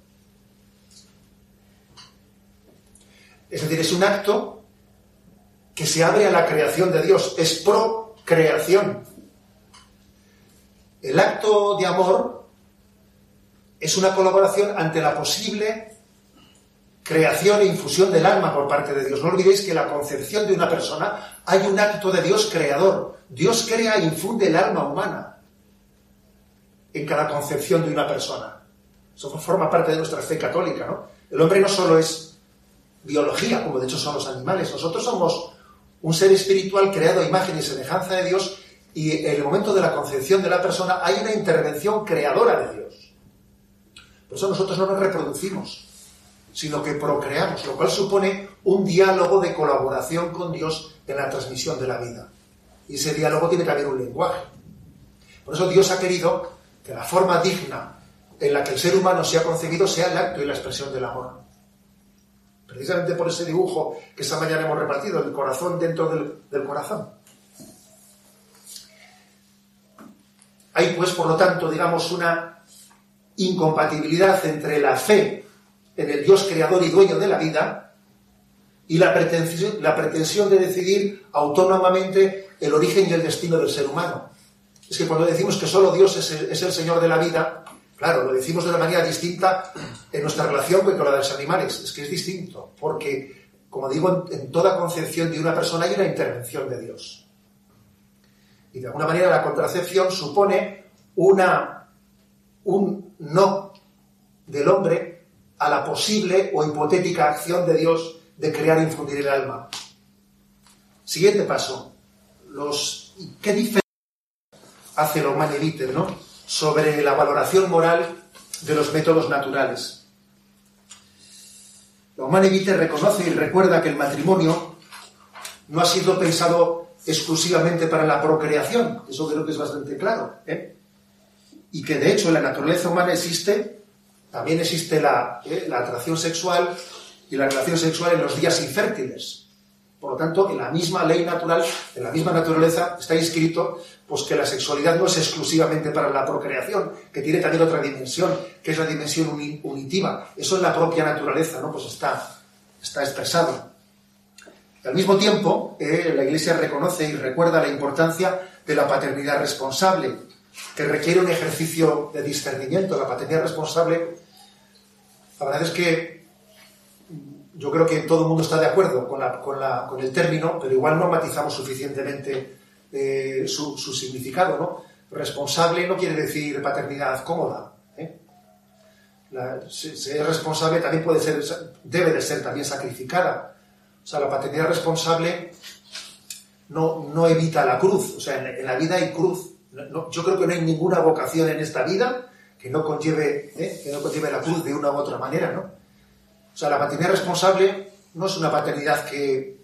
Es decir, es un acto que se abre a la creación de Dios, es procreación. El acto de amor es una colaboración ante la posible creación e infusión del alma por parte de Dios. No olvidéis que la concepción de una persona hay un acto de Dios creador. Dios crea e infunde el alma humana. en cada concepción de una persona. Eso forma parte de nuestra fe católica, ¿no? El hombre no solo es biología, como de hecho son los animales, nosotros somos un ser espiritual creado a imagen y semejanza de Dios y en el momento de la concepción de la persona hay una intervención creadora de Dios. Por eso nosotros no nos reproducimos, sino que procreamos, lo cual supone un diálogo de colaboración con Dios en la transmisión de la vida. Y ese diálogo tiene que haber un lenguaje. Por eso Dios ha querido que la forma digna en la que el ser humano se ha concebido sea el acto y la expresión del amor. Precisamente por ese dibujo que esta mañana hemos repartido, el corazón dentro del, corazón. Hay pues, por lo tanto, digamos, una incompatibilidad entre la fe en el Dios creador y dueño de la vida y la pretensión, de decidir autónomamente el origen y el destino del ser humano. Es que cuando decimos que solo Dios es el Señor de la vida, claro, lo decimos de una manera distinta en nuestra relación con la de los animales. Es que es distinto, porque, como digo, en, toda concepción de una persona hay una intervención de Dios. Y de alguna manera la contracepción supone una, un no del hombre a la posible o hipotética acción de Dios de crear e infundir el alma. Siguiente paso. Los, ¿Qué diferencia hace Humane Vitae, ¿no? Sobre la valoración moral de los métodos naturales? La Humane Vitae reconoce y recuerda que el matrimonio no ha sido pensado exclusivamente para la procreación, eso creo que es bastante claro, ¿eh? y que de hecho en la naturaleza humana existe, también existe la, ¿eh? la atracción sexual y la relación sexual en los días infértiles. Por lo tanto, en la misma ley natural, en la misma naturaleza, está inscrito pues, que la sexualidad no es exclusivamente para la procreación, que tiene también otra dimensión, que es la dimensión unitiva. Eso en la propia naturaleza ¿no? pues está, está expresado. Al mismo tiempo, eh, la Iglesia reconoce y recuerda la importancia de la paternidad responsable, que requiere un ejercicio de discernimiento. La paternidad responsable, la verdad es que yo creo que todo el mundo está de acuerdo con, la, con, la, con el término, pero igual no matizamos suficientemente eh, su, su, significado. ¿no? Responsable no quiere decir paternidad cómoda. ¿eh? Ser responsable también puede ser, debe de ser también sacrificada. O sea, la paternidad responsable no, no evita la cruz. O sea, en, la vida hay cruz. Yo creo que no hay ninguna vocación en esta vida que no conlleve, ¿eh? que no conlleve la cruz de una u otra manera, ¿no? O sea, la paternidad responsable no es una paternidad que,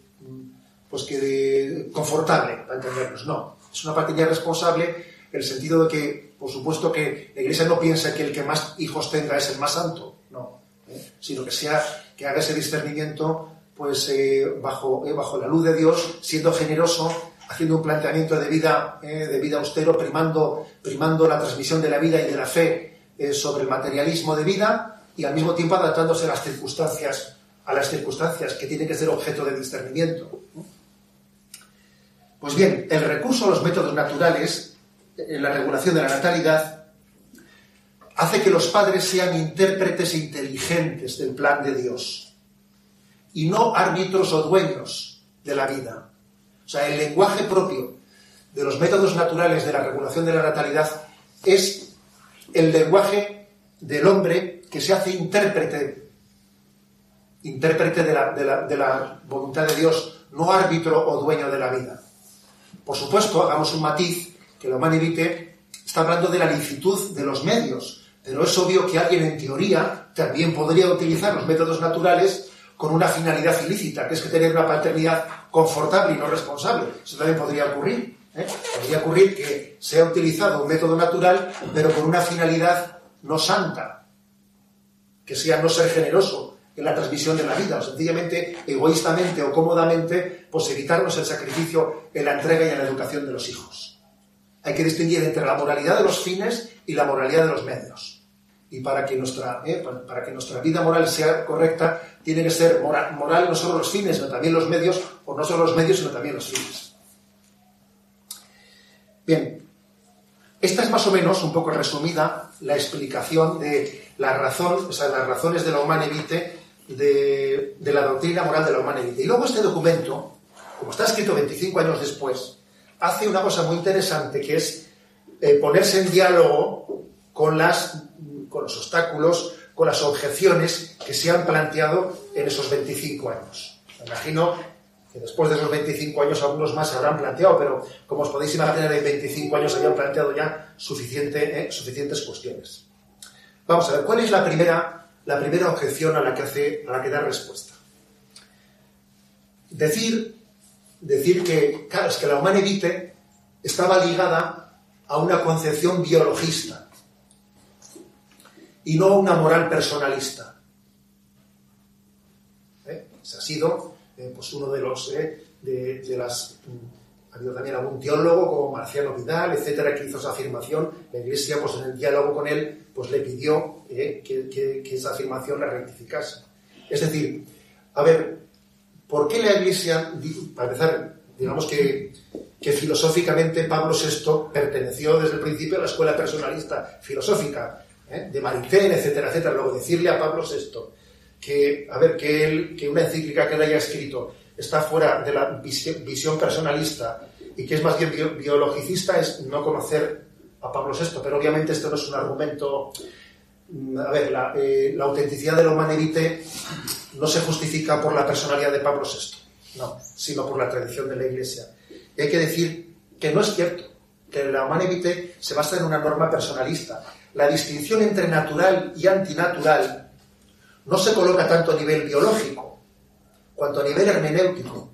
pues que confortable, para entendernos, no. Es una paternidad responsable en el sentido de que, por supuesto, que la Iglesia no piensa que el que más hijos tenga es el más santo, no. ¿eh? Sino que sea, que haga ese discernimiento pues eh, bajo, eh, bajo la luz de Dios, siendo generoso, haciendo un planteamiento de vida, de vida austero, primando, primando la transmisión de la vida y de la fe sobre el materialismo de vida y al mismo tiempo adaptándose a las circunstancias, a las circunstancias que tienen que ser objeto de discernimiento. Pues bien, el recurso a los métodos naturales en la regulación de la natalidad hace que los padres sean intérpretes inteligentes del plan de Dios y no árbitros o dueños de la vida. O sea, el lenguaje propio de los métodos naturales de la regulación de la natalidad es el lenguaje del hombre que se hace intérprete, intérprete de la, de la, de la voluntad de Dios, no árbitro o dueño de la vida. Por supuesto, hagamos un matiz, que lo Vitae está hablando de la licitud de los medios, pero es obvio que alguien en teoría también podría utilizar los métodos naturales con una finalidad ilícita, que es que tener una paternidad confortable y no responsable. Eso también podría ocurrir. ¿eh? Podría ocurrir que sea utilizado un método natural, pero con una finalidad no santa, que sea no ser generoso en la transmisión de la vida, o sencillamente, egoístamente o cómodamente, pues evitarnos el sacrificio en la entrega y en la educación de los hijos. Hay que distinguir entre la moralidad de los fines y la moralidad de los medios y para que nuestra, eh, para, que nuestra vida moral sea correcta, tiene que ser moral, moral, no solo los fines, sino también los medios, o no solo los medios, sino también los fines. Bien, esta es más o menos, un poco resumida, la explicación de la razón, o sea, las razones de la humane vitae, de, la doctrina moral de la humane vitae. Y luego este documento, como está escrito 25 años después, hace una cosa muy interesante, que es eh, ponerse en diálogo con, los obstáculos, con las objeciones que se han planteado en esos 25 años. Me imagino que después de esos 25 años algunos más se habrán planteado, pero como os podéis imaginar, en 25 años habían planteado ya suficiente, eh, suficientes cuestiones. Vamos a ver, ¿cuál es la primera, la primera objeción a la que, hace, a la que da respuesta? Decir, decir que, claro, es que la humana evite estaba ligada a una concepción biologista y no a una moral personalista. ¿Eh? Ese ha sido eh, pues uno de los eh, de, las mm, ha habido también algún teólogo como Marciano Vidal, etcétera, que hizo esa afirmación. La Iglesia, pues en el diálogo con él, pues le pidió que, que, esa afirmación la rectificase. Es decir, a ver, ¿por qué la Iglesia, para empezar, digamos que que filosóficamente Pablo VI perteneció desde el principio a la escuela personalista filosófica, ¿eh? de Maritain, etcétera, etcétera. Luego decirle a Pablo VI que, a ver, que, él, que una encíclica que él haya escrito está fuera de la visión, personalista y que es más bien biologicista es no conocer a Pablo VI, pero obviamente esto no es un argumento. Mm, a ver, la, eh, la autenticidad de la humanevite no se justifica por la personalidad de Pablo VI, no, sino por la tradición de la Iglesia. Y hay que decir que no es cierto, que la humanevite se basa en una norma personalista. La distinción entre natural y antinatural no se coloca tanto a nivel biológico, cuanto a nivel hermenéutico.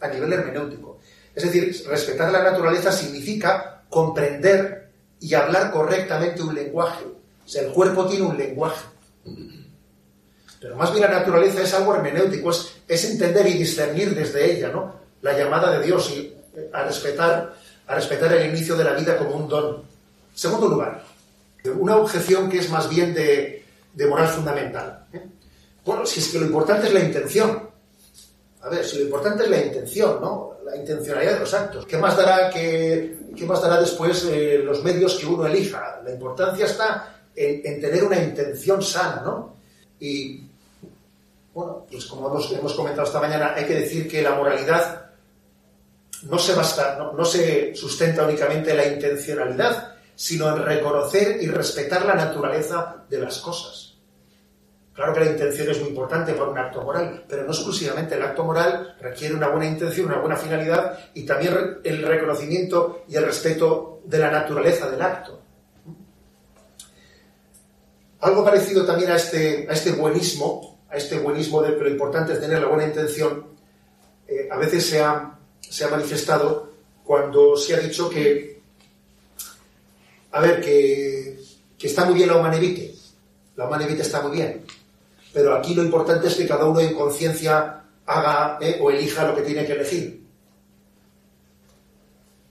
A nivel hermenéutico. Es decir, respetar la naturaleza significa comprender y hablar correctamente un lenguaje. O el cuerpo tiene un lenguaje. Pero más bien la naturaleza es algo hermenéutico, es, entender y discernir desde ella, ¿no? La llamada de Dios y eh, a respetar, a respetar el inicio de la vida como un don. Segundo lugar, una objeción que es más bien de, moral fundamental. ¿eh? Bueno, si es que lo importante es la intención. A ver, si lo importante es la intención, ¿no? La intencionalidad de los actos. ¿Qué más dará, que, qué más dará después eh, los medios que uno elija? La importancia está en, en, tener una intención sana, ¿no? Y bueno, pues como hemos, comentado esta mañana, hay que decir que la moralidad no se basta, no, se sustenta únicamente en la intencionalidad, sino en reconocer y respetar la naturaleza de las cosas. Claro que la intención es muy importante para un acto moral, pero no exclusivamente. El acto moral requiere una buena intención, una buena finalidad y también el reconocimiento y el respeto de la naturaleza del acto. Algo parecido también a este, este buenismo a este buenismo de que lo importante es tener la buena intención, eh, a veces se ha, se ha manifestado cuando se ha dicho que, a ver, que, que está muy bien la humanevite, la humanevite está muy bien, pero aquí lo importante es que cada uno en conciencia haga eh, o elija lo que tiene que elegir.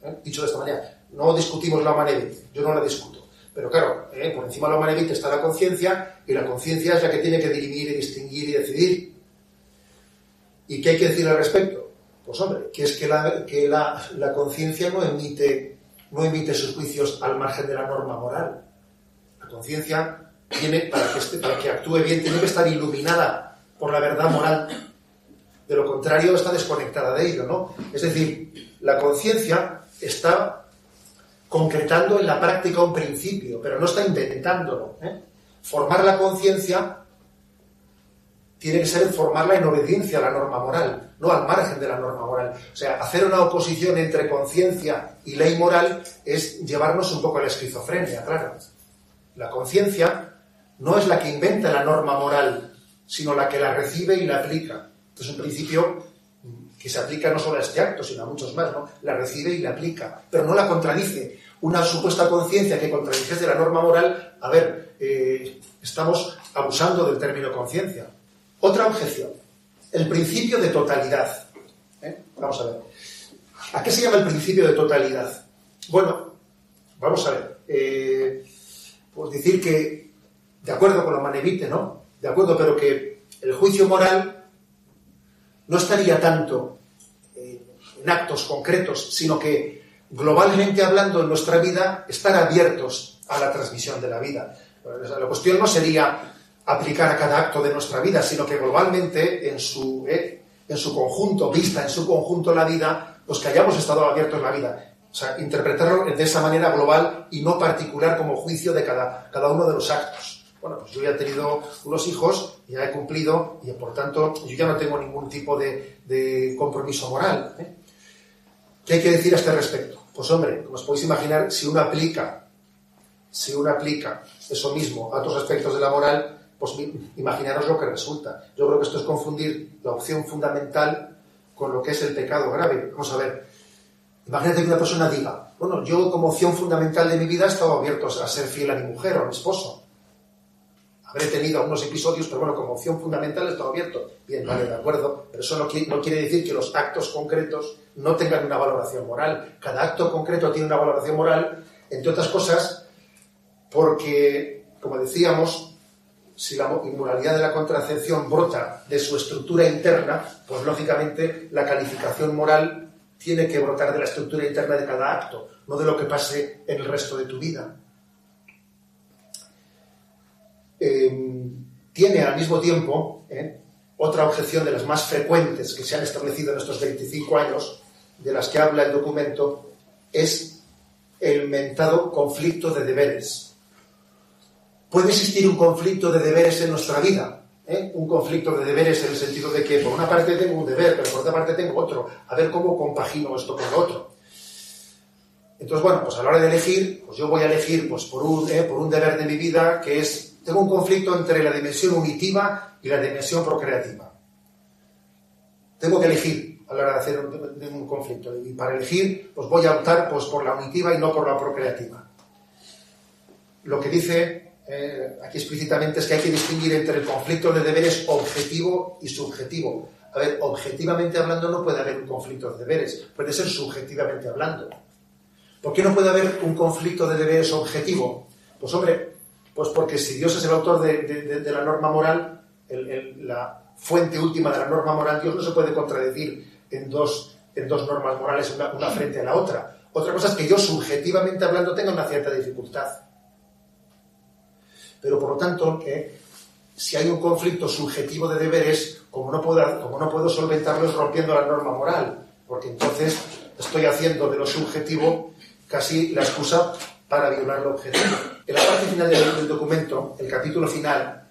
¿Eh? Dicho de esta manera, no discutimos la humanevite, yo no la discuto. Pero claro, eh, por encima de la humanidad está la conciencia y la conciencia es la que tiene que dirimir y distinguir y decidir. ¿Y qué hay que decir al respecto? Pues hombre, que es que la, que la, conciencia no emite, no emite sus juicios al margen de la norma moral. La conciencia tiene, para que, este, para que actúe bien, tiene que estar iluminada por la verdad moral. De lo contrario, está desconectada de ello, ¿no? Es decir, la conciencia está concretando en la práctica un principio, pero no está inventándolo. ¿eh? Formar la conciencia tiene que ser formarla en obediencia a la norma moral, no al margen de la norma moral. O sea, hacer una oposición entre conciencia y ley moral es llevarnos un poco a la esquizofrenia, claro. La conciencia no es la que inventa la norma moral, sino la que la recibe y la aplica. Es un principio que se aplica no solo a este acto, sino a muchos más, ¿no? La recibe y la aplica, pero no la contradice. Una supuesta conciencia que contradijese la norma moral, a ver, eh, estamos abusando del término conciencia. Otra objeción, el principio de totalidad. ¿eh? Vamos a ver. ¿A qué se llama el principio de totalidad? Bueno, vamos a ver. Eh, pues decir que, de acuerdo con lo manevite, ¿no? De acuerdo, pero que el juicio moral no estaría tanto en actos concretos, sino que globalmente hablando en nuestra vida, estar abiertos a la transmisión de la vida. La cuestión no sería aplicar a cada acto de nuestra vida, sino que globalmente en su, eh, en su conjunto, vista en su conjunto la vida, pues que hayamos estado abiertos a la vida. sea, interpretarlo de esa manera global y no particular como juicio de cada, cada uno de los actos. Bueno, pues yo ya he tenido unos hijos, ya he cumplido y por tanto yo ya no tengo ningún tipo de, compromiso moral. ¿eh? ¿Qué hay que decir a este respecto? Pues hombre, como os podéis imaginar, si uno aplica, si uno aplica eso mismo a otros aspectos de la moral, pues imaginaros lo que resulta. Yo creo que esto es confundir la opción fundamental con lo que es el pecado grave. Vamos a ver. Imagínate que una persona diga, bueno, yo como opción fundamental de mi vida he estado abierto a ser fiel a mi mujer o a mi esposo. Habré tenido algunos episodios, pero bueno, como opción fundamental estado abierto. Bien, vale, de acuerdo. Pero eso no quiere decir que los actos concretos no tengan una valoración moral. Cada acto concreto tiene una valoración moral, entre otras cosas, porque, como decíamos, si la inmoralidad de la contracepción brota de su estructura interna, pues lógicamente la calificación moral tiene que brotar de la estructura interna de cada acto, no de lo que pase en el resto de tu vida. Em, tiene al mismo tiempo ¿eh? otra objeción de las más frecuentes que se han establecido en estos 25 años, de las que habla el documento, es el mentado conflicto de deberes puede existir un conflicto de deberes en nuestra vida. ¿eh? Un conflicto de deberes en el sentido de que por una parte tengo un deber, pero por otra parte tengo otro. A ver cómo compagino esto con lo otro. Entonces, bueno, pues a la hora de elegir, pues yo voy a elegir pues por un, ¿eh? por un deber de mi vida que es, tengo un conflicto entre la dimensión unitiva y la dimensión procreativa. Tengo que elegir a la hora de hacer un, conflicto. Y para elegir, pues voy a optar pues, por la unitiva y no por la procreativa. Lo que dice eh, aquí explícitamente es que hay que distinguir entre el conflicto de deberes objetivo y subjetivo. A ver, objetivamente hablando no puede haber un conflicto de deberes, puede ser subjetivamente hablando. ¿Por qué no puede haber un conflicto de deberes objetivo? Pues hombre, pues porque si Dios es el autor de, la norma moral, la fuente última de la norma moral, Dios no se puede contradecir en dos, en dos normas morales, una, frente a la otra. Otra cosa es que yo subjetivamente hablando tenga una cierta dificultad pero por lo tanto, si hay un conflicto subjetivo de deberes, como no puedo, como no puedo solventarlo rompiendo la norma moral, porque entonces estoy haciendo de lo subjetivo casi la excusa para violar lo objetivo. En la parte final del, documento, el capítulo final,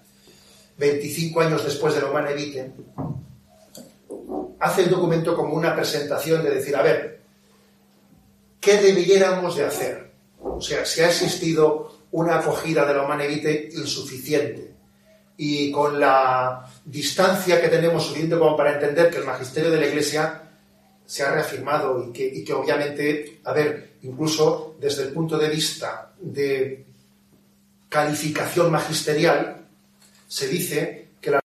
25 años después de Humana Evite, hace el documento como una presentación de decir, a ver, ¿qué debiéramos de hacer? O sea, si ha existido una acogida de la humanevite insuficiente. Y con la distancia que tenemos subiendo como para entender que el magisterio de la Iglesia se ha reafirmado y que obviamente, a ver, incluso desde el punto de vista de calificación magisterial, se dice que la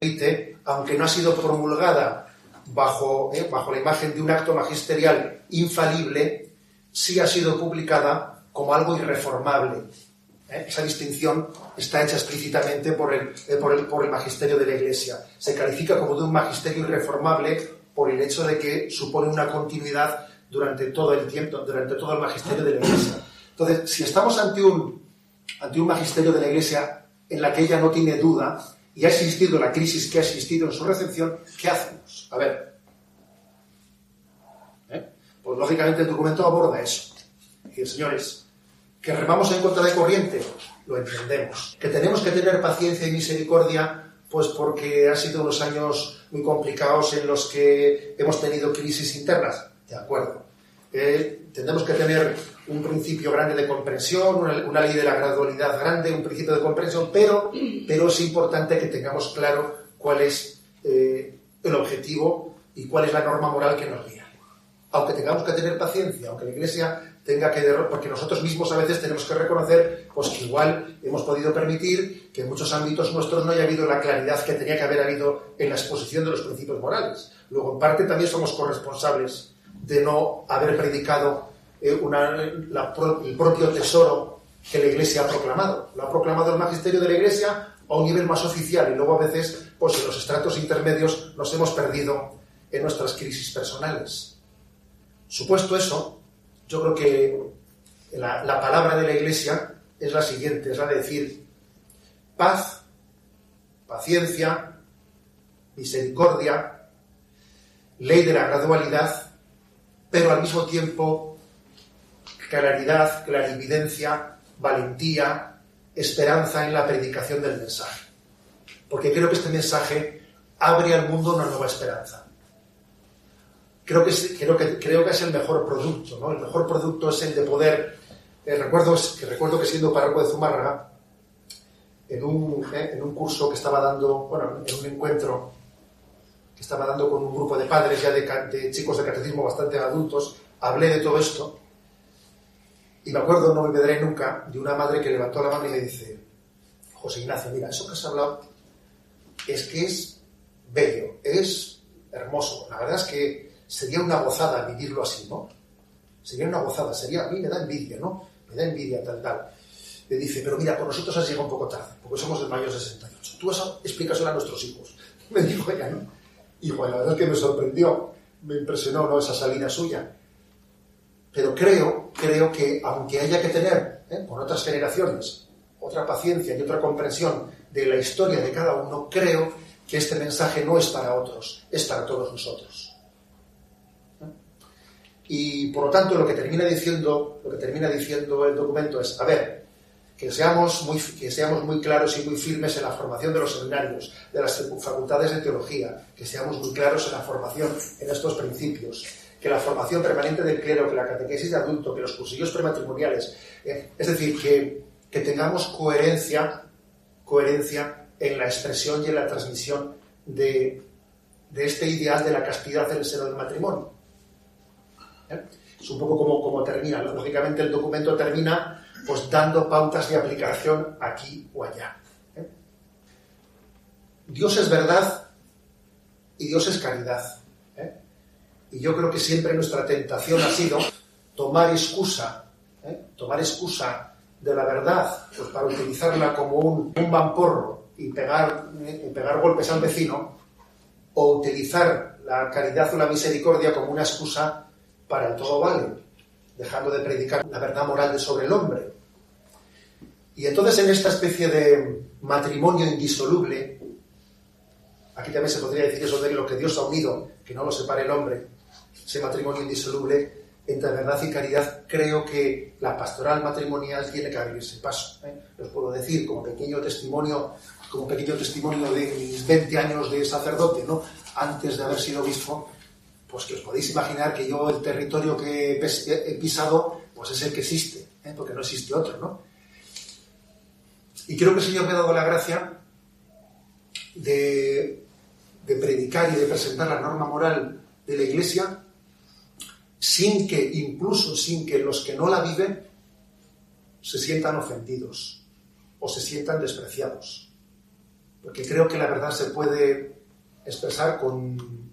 humanevite, aunque no ha sido promulgada bajo, eh, bajo la imagen de un acto magisterial infalible, sí ha sido publicada como algo irreformable. ¿eh? Esa distinción está hecha explícitamente por el, eh, por, el, por el magisterio de la Iglesia. Se califica como de un magisterio irreformable por el hecho de que supone una continuidad durante todo el tiempo, durante todo el magisterio de la Iglesia. Entonces, si estamos ante un, ante un magisterio de la Iglesia en la que ella no tiene duda y ha existido la crisis que ha existido en su recepción, ¿qué hacemos? A ver. ¿Eh? Pues lógicamente el documento aborda eso. Y señores, que remamos en contra de corriente, lo entendemos. Que tenemos que tener paciencia y misericordia, pues porque han sido unos años muy complicados en los que hemos tenido crisis internas, de acuerdo. Eh, tenemos que tener un principio grande de comprensión, una, ley de la gradualidad grande, un principio de comprensión, pero, pero es importante que tengamos claro cuál es eh, el objetivo y cuál es la norma moral que nos guía. Aunque tengamos que tener paciencia, aunque la Iglesia tenga que porque nosotros mismos a veces tenemos que reconocer pues que igual hemos podido permitir que en muchos ámbitos nuestros no haya habido la claridad que tenía que haber habido en la exposición de los principios morales. Luego, en parte también somos corresponsables de no haber predicado eh, el propio tesoro que la Iglesia ha proclamado. Lo ha proclamado el magisterio de la Iglesia a un nivel más oficial y luego a veces, pues en los estratos intermedios nos hemos perdido en nuestras crisis personales. Supuesto eso, yo creo que la, palabra de la Iglesia es la siguiente, es la de decir paz, paciencia, misericordia, ley de la gradualidad, pero al mismo tiempo claridad, clarividencia, valentía, esperanza en la predicación del mensaje. Porque creo que este mensaje abre al mundo una nueva esperanza. Creo que, es, creo que, creo que es el mejor producto, ¿no? El mejor producto es el de poder... Eh, recuerdo, que recuerdo que siendo párroco de Zumárraga, en un, eh, en un curso que estaba dando, bueno, en un encuentro que estaba dando con un grupo de padres ya de, de chicos de catecismo bastante adultos, hablé de todo esto y me acuerdo, no me olvidaré nunca, de una madre que levantó la mano y me dice, José Ignacio, mira, eso que has hablado es que es bello, es hermoso. La verdad es que sería una gozada vivirlo así, ¿no? Sería una gozada, sería, a mí me da envidia, ¿no? Me da envidia tal, tal. Le dice, pero mira, con nosotros has llegado un poco tarde, porque somos del mayo 68. Tú vas a explicarlo a nuestros hijos. Me dijo ella, ¿no? Y bueno, la verdad es que me sorprendió, me impresionó. Esa salida suya. Pero creo, creo que aunque haya que tener, ¿eh? con otras generaciones, otra paciencia y otra comprensión de la historia de cada uno, creo que este mensaje no es para otros, es para todos nosotros. Y por lo tanto lo que termina diciendo, lo que termina diciendo el documento es, a ver, que seamos, muy, que seamos muy claros y muy firmes en la formación de los seminarios, de las facultades de teología, que seamos muy claros en la formación en estos principios, que la formación permanente del clero, que la catequesis de adulto, que los cursillos prematrimoniales, eh, es decir, que, que tengamos coherencia, coherencia en la expresión y en la transmisión de, de este ideal de la castidad en el seno del matrimonio. ¿Eh? Es un poco como, como termina. Lógicamente el documento termina pues dando pautas de aplicación aquí o allá. ¿eh? Dios es verdad y Dios es caridad. Y yo creo que siempre nuestra tentación ha sido tomar excusa, ¿eh? tomar excusa de la verdad, pues para utilizarla como un, un vamporro y pegar, ¿eh? pegar golpes al vecino, o utilizar la caridad o la misericordia como una excusa para el todo vale, dejando de predicar la verdad moral de sobre el hombre. Y entonces en esta especie de matrimonio indisoluble, aquí también se podría decir eso de lo que Dios ha unido, que no lo separe el hombre, ese matrimonio indisoluble entre verdad y caridad, creo que la pastoral matrimonial tiene que abrirse paso. ¿eh? Os puedo decir, como pequeño testimonio, como pequeño testimonio de mis 20 años de sacerdote, ¿no? antes de haber sido obispo, pues que os podéis imaginar que yo el territorio que he pisado, pues es el que existe, ¿eh? porque no existe otro, ¿no? Y creo que el Señor me ha dado la gracia de, predicar y de presentar la norma moral de la Iglesia sin que, incluso sin que los que no la viven, se sientan ofendidos o se sientan despreciados. Porque creo que la verdad se puede expresar con,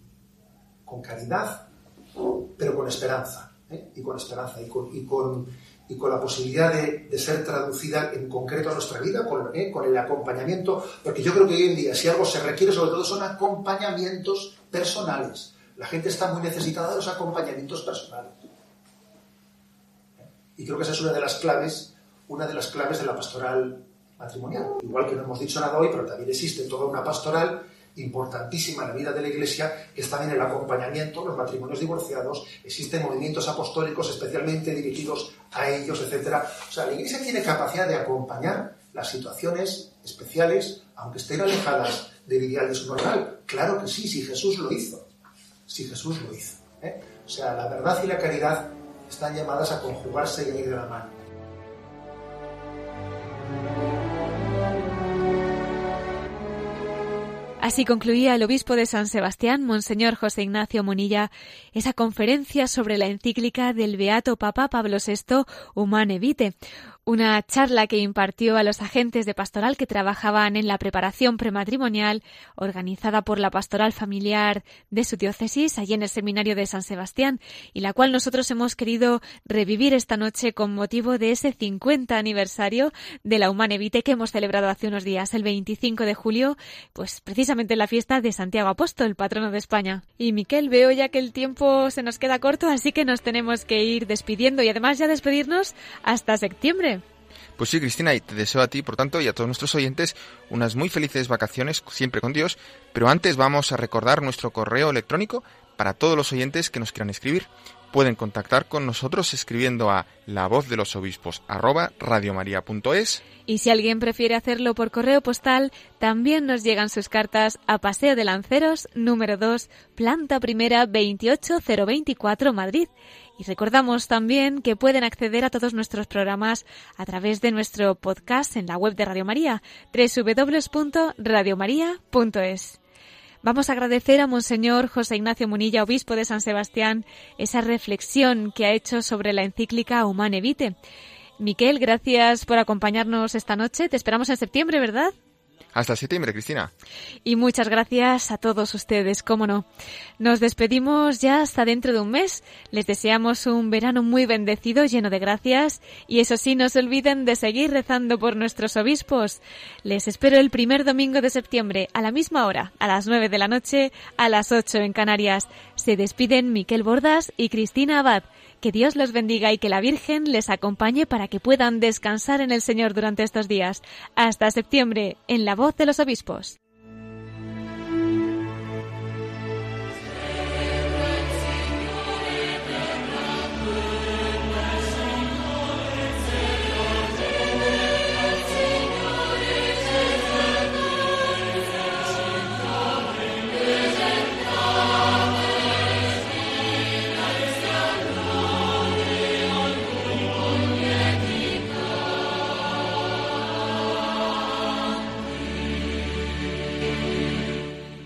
con caridad, pero con esperanza. ¿eh? Y con esperanza y con, y con la posibilidad de, de, ser traducida en concreto a nuestra vida, con, ¿eh? con el acompañamiento. Porque yo creo que hoy en día, si algo se requiere, sobre todo son acompañamientos personales la gente está muy necesitada de los acompañamientos personales. Y creo que esa es una de las claves, una de las claves de la pastoral matrimonial. Igual que no hemos dicho nada hoy, pero también existe toda una pastoral importantísima en la vida de la Iglesia, que está en el acompañamiento, los matrimonios divorciados, existen movimientos apostólicos especialmente dirigidos a ellos, etc. O sea, la Iglesia tiene capacidad de acompañar las situaciones especiales, aunque estén alejadas del ideal de su normal. Claro que sí, si Jesús lo hizo si Jesús lo hizo. ¿eh? O sea, la verdad y la caridad están llamadas a conjugarse y a ir de la mano. Así concluía el obispo de San Sebastián, Monseñor José Ignacio Monilla, esa conferencia sobre la encíclica del Beato Papa Pablo VI, Humane Vitae, una charla que impartió a los agentes de pastoral que trabajaban en la preparación prematrimonial, organizada por la pastoral familiar de su diócesis, allí en el seminario de San Sebastián, y la cual nosotros hemos querido revivir esta noche con motivo de ese 50 aniversario de la Humane Vitae que hemos celebrado hace unos días, el 25 de julio, pues precisamente en la fiesta de Santiago Apóstol, patrono de España. Y Miquel, veo ya que el tiempo se nos queda corto, así que nos tenemos que ir despidiendo y además ya despedirnos hasta septiembre. Pues sí, Cristina, y te deseo a ti, por tanto, y a todos nuestros oyentes unas muy felices vacaciones, siempre con Dios. Pero antes vamos a recordar nuestro correo electrónico para todos los oyentes que nos quieran escribir. Pueden contactar con nosotros escribiendo a la voz de los. Y si alguien prefiere hacerlo por correo postal, también nos llegan sus cartas a Paseo de Lanceros, número 2, planta primera 28024 Madrid. Y recordamos también que pueden acceder a todos nuestros programas a través de nuestro podcast en la web de Radio María, www.radiomaria.es. Vamos a agradecer a Monseñor José Ignacio Munilla, obispo de San Sebastián, esa reflexión que ha hecho sobre la encíclica Humane Vitae. Miquel, gracias por acompañarnos esta noche. Te esperamos en septiembre, ¿verdad? Hasta septiembre, Cristina. Y muchas gracias a todos ustedes, cómo no. Nos despedimos ya hasta dentro de un mes. Les deseamos un verano muy bendecido, lleno de gracias. Y eso sí, no se olviden de seguir rezando por nuestros obispos. Les espero el primer domingo de septiembre, a la misma hora, a las nueve de la noche, a las ocho en Canarias. Se despiden Miquel Bordas y Cristina Abad. Que Dios los bendiga y que la Virgen les acompañe para que puedan descansar en el Señor durante estos días. Hasta septiembre, en la voz de los obispos.